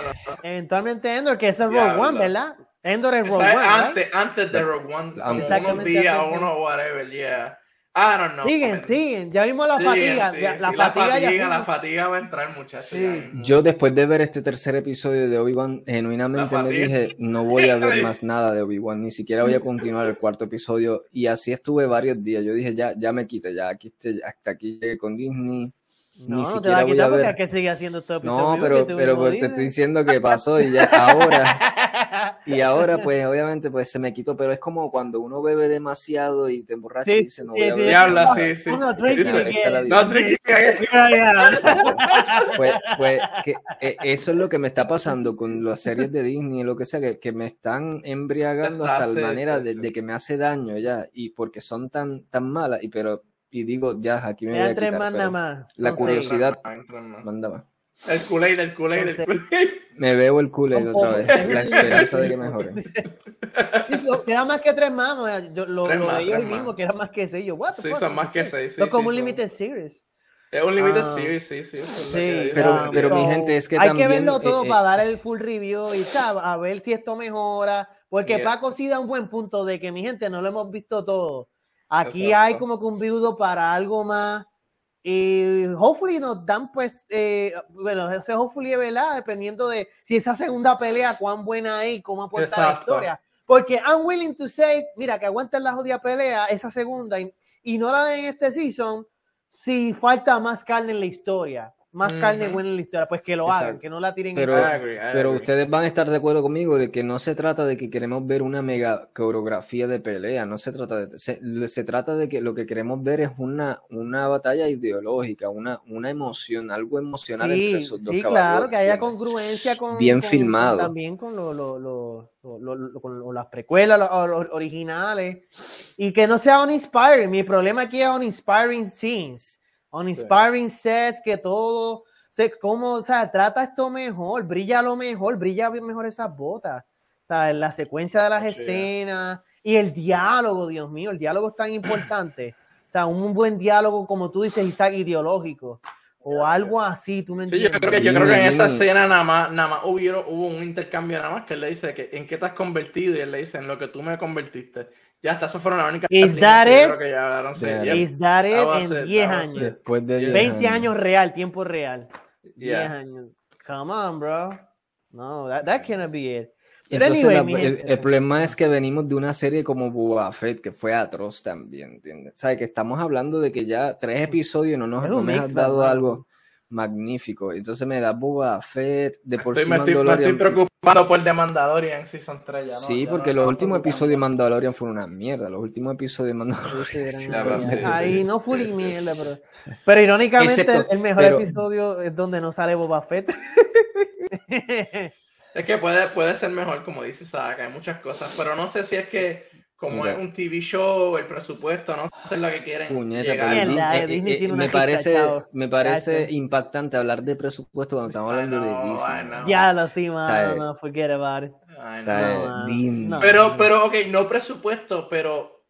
eventualmente Endor, que es el Rogue One, ¿verdad? Endor es Rogue One. Antes, antes de Rogue One, como un día, uno, whatever, yeah. I don't know. Siguen, siguen. Ya vimos la fatiga. la, fatiga, la fatiga va a entrar, muchachos. Yo después de ver este tercer episodio de Obi-Wan, genuinamente me dije, no voy a ver más nada de Obi-Wan, ni siquiera voy a continuar el cuarto episodio. Y así estuve varios días. Yo dije, ya, ya me quité, ya aquí hasta aquí llegué con Disney. No, Ni no te va a quitar porque hay que seguir haciendo todo No, pero, pero te estoy diciendo que pasó y ya ahora. y ahora, pues, obviamente, pues se me quitó. Pero es como cuando uno bebe demasiado y te emborracha y dice, no voy a beber. habla, sí, sí. No, no, Pues, pues que, eh, eso es lo que me está pasando con las series de Disney, lo que sea, que, que me están embriagando hasta la manera de, de, que me hace daño ya. Y porque son tan, tan malas, y pero y digo, ya, aquí me voy a quitar, más. La curiosidad manda más. El Kool-Aid, el Kool-Aid, el Kool-Aid. Me bebo el Kool-Aid otra vez. La esperanza de que mejore. queda más que tres más. Yo, lo, tres lo más, ellos mismos, queda más que seis. Yo, what sí, son más que seis. Sí, como un limited series. Es un limited ah. series, sí, sí. sí pero, pero mi gente, es que hay también... Hay que verlo todo eh, para eh, dar el full review y a ver si esto mejora. Porque Paco sí da un buen punto de que, mi gente, no lo hemos visto todo. Aquí hay como que un viudo para algo más. Y hopefully nos dan, pues, eh, bueno, ese hopefully es verdad, dependiendo de si esa segunda pelea, cuán buena es y cómo aporta la historia. Porque I'm willing to say, mira, que aguanten la jodida pelea, esa segunda, y, y no la den en este season, si falta más carne en la historia más carne buena en la historia, pues que lo hagan, que no la tiren pero, Pero ustedes van a estar de acuerdo conmigo de que no se trata de que queremos ver una mega coreografía de pelea, no se trata de se, trata de que lo que queremos ver es una, una batalla ideológica, una, una emoción, algo emocional entre esos dos Sí, claro, que haya congruencia con bien filmado. también con lo, lo, lo, con las precuelas los, originales. Y que no sea uninspiring. Mi problema aquí es uninspiring scenes inspiring sets, que todo, sé cómo, o sea, trata esto mejor, brilla lo mejor, brilla mejor esas botas, o sea, la secuencia de las escenas y el diálogo, Dios mío, el diálogo es tan importante, o sea, un buen diálogo, como tú dices, Isaac, ideológico, o algo así, tú me entiendes. Sí, yo creo que, yo creo que en esa escena nada más, nada más hubo, hubo un intercambio nada más que él le dice que en qué te has convertido y él le dice en lo que tú me convertiste. Ya está, eso fueron las únicas Is that it? que ya hablaron. Is that it en 10 años. Después de 20 años. real, tiempo real. 10 años. Come on, bro. No, that, that cannot be it. Entonces, el, problema es que venimos de una serie como Boba Fett, que fue atroz también, ¿entiendes? O sea, que estamos hablando de que ya tres episodios no nos no me has dado algo magnífico. Entonces me da Boba Fett, de por estoy, sí me, estoy, preocupado por The Mandalorian Season 3. Ya sí, porque los últimos episodios de Mandalorian fueron una mierda. Los últimos episodios de Mandalorian. Ahí no fue mierda, pero, pero irónicamente el mejor episodio es donde no sale Boba Fett. es que puede, puede ser mejor, como dice Saga, hay muchas cosas, pero no sé si es que como es un TV show, el presupuesto, no sé lo que quieren llegar. Eh, eh, me parece, me parece impactante hablar de presupuesto cuando estamos hablando de Disney. Ya lo sí, mano, no, forget about it. pero, pero, ok, no presupuesto, pero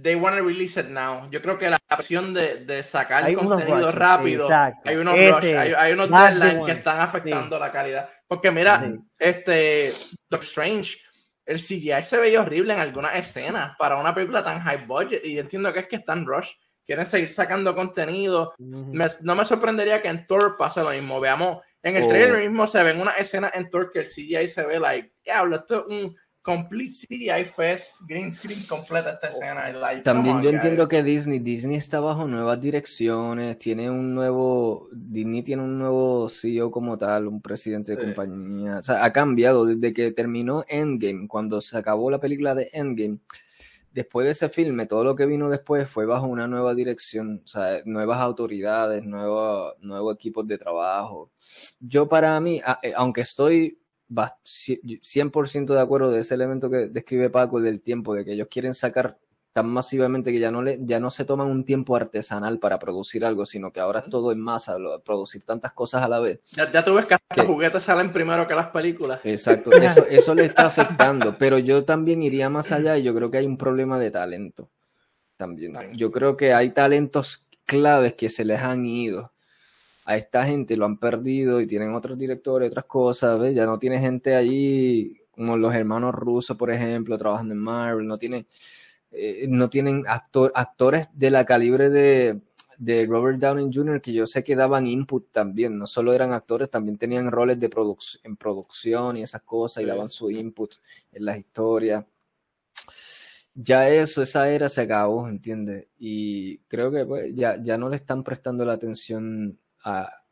they want to release it now. Yo creo que la opción de, de sacar hay contenido rápido, hay unos hay, hay, unos deadlines que están afectando la calidad. Porque mira, este Doctor Strange el CGI se veía horrible en algunas escenas para una película tan high budget. Y entiendo que es que están rush. Quieren seguir sacando contenido. no me sorprendería que en Thor pase lo mismo. Veamos, en el oh. trailer mismo se ven una escena en Thor que el CGI se ve like, diablo, esto es un complete CGI fest, green screen completa esta escena. Like, También yo entiendo que Disney, Disney está bajo nuevas direcciones, tiene un nuevo, Disney tiene un nuevo CEO como tal, un presidente de compañía, o sea, ha cambiado desde que terminó Endgame, cuando se acabó la película de Endgame. Después de ese filme, todo lo que vino después fue bajo una nueva dirección, o sea, nuevas autoridades, nuevos nuevos equipos de trabajo. Yo para mí, eh, aunque estoy 100% de acuerdo de ese elemento que describe Paco del tiempo, de que ellos quieren sacar tan masivamente que ya no, le, ya no se toman un tiempo artesanal para producir algo, sino que ahora es todo en masa, producir tantas cosas a la vez. Ya, ya tú ves que, los juguetes salen primero que las películas. Exacto, eso, eso le está afectando, pero yo también iría más allá y yo creo que hay un problema de talento también. Yo creo que hay talentos claves que se les han ido a esta gente lo han perdido y tienen otros directores, otras cosas, ¿ves? Ya no tiene gente allí como los hermanos rusos, por ejemplo, trabajando en Marvel, no tienen, eh, no tienen actor, actores de la calibre de, de Robert Downey Jr., que yo sé que daban input también, no solo eran actores, también tenían roles de en producción y esas cosas y daban su input en las historias. Ya eso, esa era se acabó, ¿entiendes? Y creo que pues, ya, ya no le están prestando la atención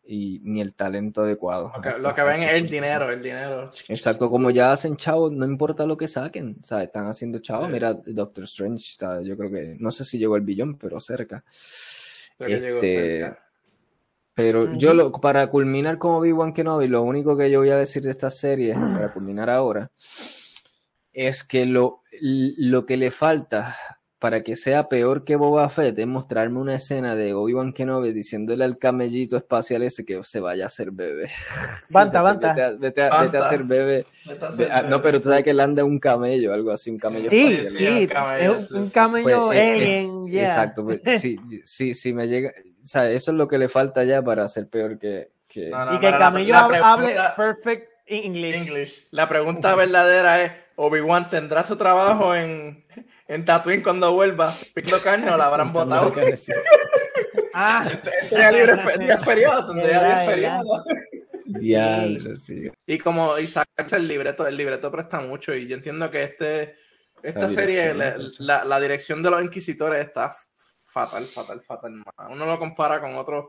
y ni el talento adecuado. lo que ven es el dinero, el dinero. Exacto, como ya hacen chavos, no importa lo que saquen, o sea, están haciendo chavos. Mira, Doctor Strange, está, yo creo que, no sé si llegó al billón, pero cerca. Este, pero yo lo, para culminar como Obi-Wan Kenobi, lo único que yo voy a decir de esta serie, para culminar ahora, es que lo, lo que le falta para que sea peor que Boba Fett es mostrarme una escena de Obi-Wan Kenobi diciéndole al camellito espacial ese que se vaya a hacer bebé. Banta, banta. Vete, a, hacer bebé. Ah, no, pero tú sabes que él anda un camello, algo así, un camello sí, espacial. Sí, es un camello pues, alien, Exacto, pues, sí, sí, sí, me llega, o sea, eso es lo que le falta ya para ser peor que... que... y que el camello hable perfect English. English. La pregunta verdadera es, ¿Obi-Wan tendrá su trabajo en en Tatooine cuando vuelva, pico carne o la habrán botado. ah, tendría libre feriado, tendría feriado. sí. Y como Isaac el libreto, el libreto presta mucho y yo entiendo que este esta serie, la, la, dirección de los inquisitores está fatal, fatal, fatal. Uno lo compara con otros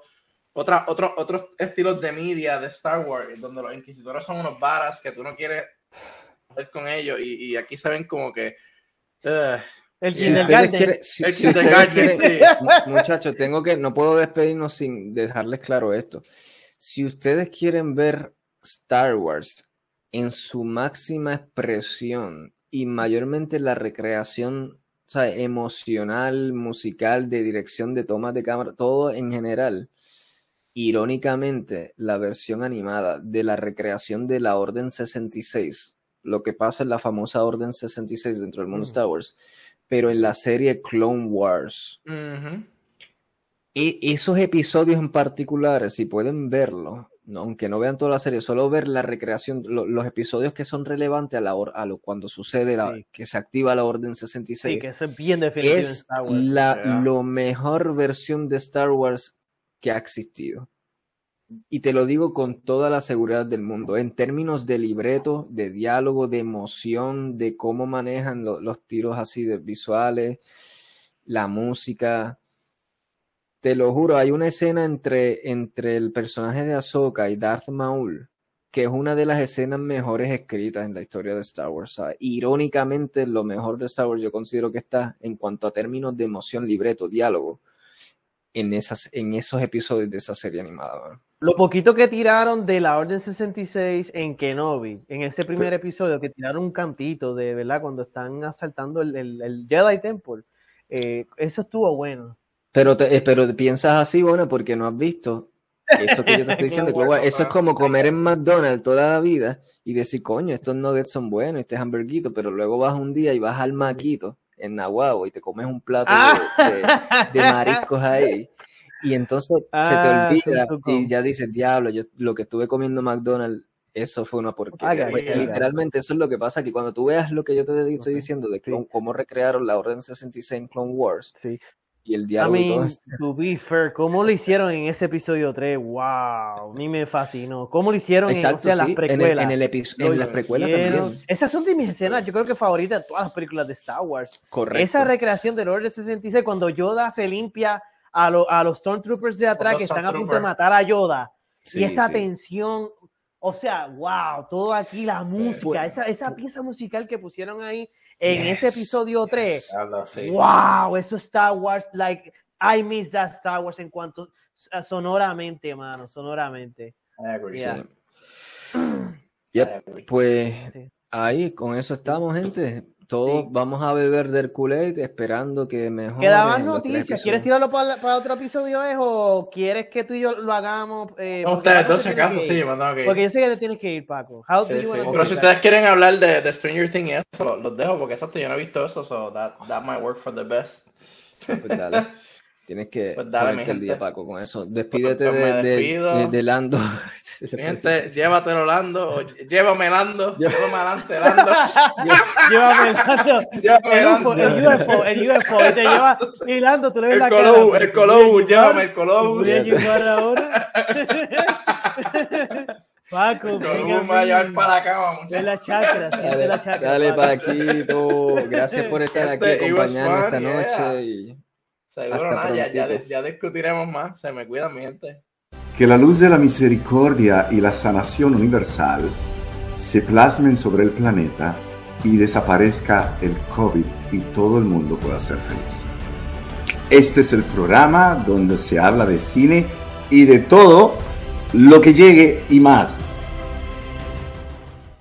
otra, otro, otros estilos de media de Star Wars, donde los inquisitores son unos varas que tú no quieres ver con ellos y, y aquí se ven como que el si muchachos, tengo que, no puedo despedirnos sin dejarles claro esto. Si ustedes quieren ver Star Wars en su máxima expresión y mayormente la recreación emocional, musical, de dirección de tomas de cámara, todo en general, irónicamente, la versión animada de la recreación de la Orden 66 lo que pasa en la famosa Orden 66 dentro del mundo Star Wars, pero en la serie Clone Wars. y e, esos episodios en particular, si pueden verlo, aunque no vean toda la serie, solo ver la recreación, los episodios que son relevantes a, la a lo, cuando sucede la, que se activa la Orden 66. Sí, que es bien definido es Star Wars, la lo mejor versión de Star Wars que ha existido y te lo digo con toda la seguridad del mundo, en términos de libreto, de diálogo, de emoción, de cómo manejan los tiros así de visuales, la música. Te lo juro, hay una escena entre, entre el personaje de Ahsoka y Darth Maul, que es una de las escenas mejores escritas en la historia de Star Wars. Irónicamente, lo mejor de Star Wars yo considero que está en cuanto a términos de emoción, libreto, diálogo, en, esas, en esos episodios de esa serie animada. Lo poquito que tiraron de la Orden 66 en Kenobi, en ese primer episodio, que tiraron un cantito de, ¿verdad? Cuando están asaltando el, el, Jedi Temple, eh, eso estuvo bueno. Pero, te, eh, pero piensas así, bueno, porque no has visto eso que yo te estoy diciendo. eso es como comer en McDonald's toda la vida y decir, coño, estos nuggets son buenos, este hamburguito, pero luego vas un día y vas al maquito en Nahuatl y te comes un plato ah. de mariscos ahí y entonces se te ah, olvida y ya dices, diablo, yo lo que estuve comiendo McDonald's eso fue una porquería. literalmente eso es lo que pasa, que cuando tú veas lo que yo te estoy diciendo de cómo recrearon la Orden 66 en Clone Wars, sí. y el diálogo I mean, To be fair, ¿cómo lo hicieron en ese episodio 3? ¡Wow! A mí me fascinó. ¿Cómo lo hicieron en, las precuelas? En, el, en, las precuelas también. Esas son de mis escenas, yo creo que favoritas de todas las películas de Star Wars. Correcto. Esa recreación del Orden 66, cuando Yoda se limpia a, a los Stormtroopers de atrás que están a punto de matar a Yoda. y esa tensión, o sea, wow, todo aquí, la música, esa, esa pieza musical que pusieron ahí en ese episodio 3. Wow, eso Star Wars, like, I miss that Star Wars en cuanto sonoramente, mano, sonoramente. I agree. Pues ahí, con eso estamos, gente todos vamos a beber del Kool-Aid esperando que mejor. Quedaban noticias. ¿Quieres tirarlo para, para, otro episodio es, o quieres que tú y yo lo hagamos? Eh, ustedes, entonces, acaso, sí, Porque yo sé que te tienes que ir, Paco. Pero si ustedes quieren hablar de, de Stranger Things y eso, los, dejo porque exacto, yo no he visto eso, so that, that might work for the best. Pues dale. Tienes que pues el día, Paco, con eso. Despídete pues de, de, de, Lando. Gente, llévatelo Lando, o llévame Lando, llévame adelante Lando. llévame Lando. Llévame el, UFO, el UFO, el UFO, te lleva y Lando, tú le ves el la Colobus, cara. El Colobus, llévame el Colobus. Voy a llevar ahora. Paco, el Colobus me va a llevar para acá, vamos. De la chakra, sí, dale, de la chakra. Dale, Paquito, gracias por estar aquí acompañándonos esta noche. Y... Seguro, nada, ya, ya, ya discutiremos más. Se me cuida mi gente. Que la luz de la misericordia y la sanación universal se plasmen sobre el planeta y desaparezca el COVID y todo el mundo pueda ser feliz. Este es el programa donde se habla de cine y de todo lo que llegue y más.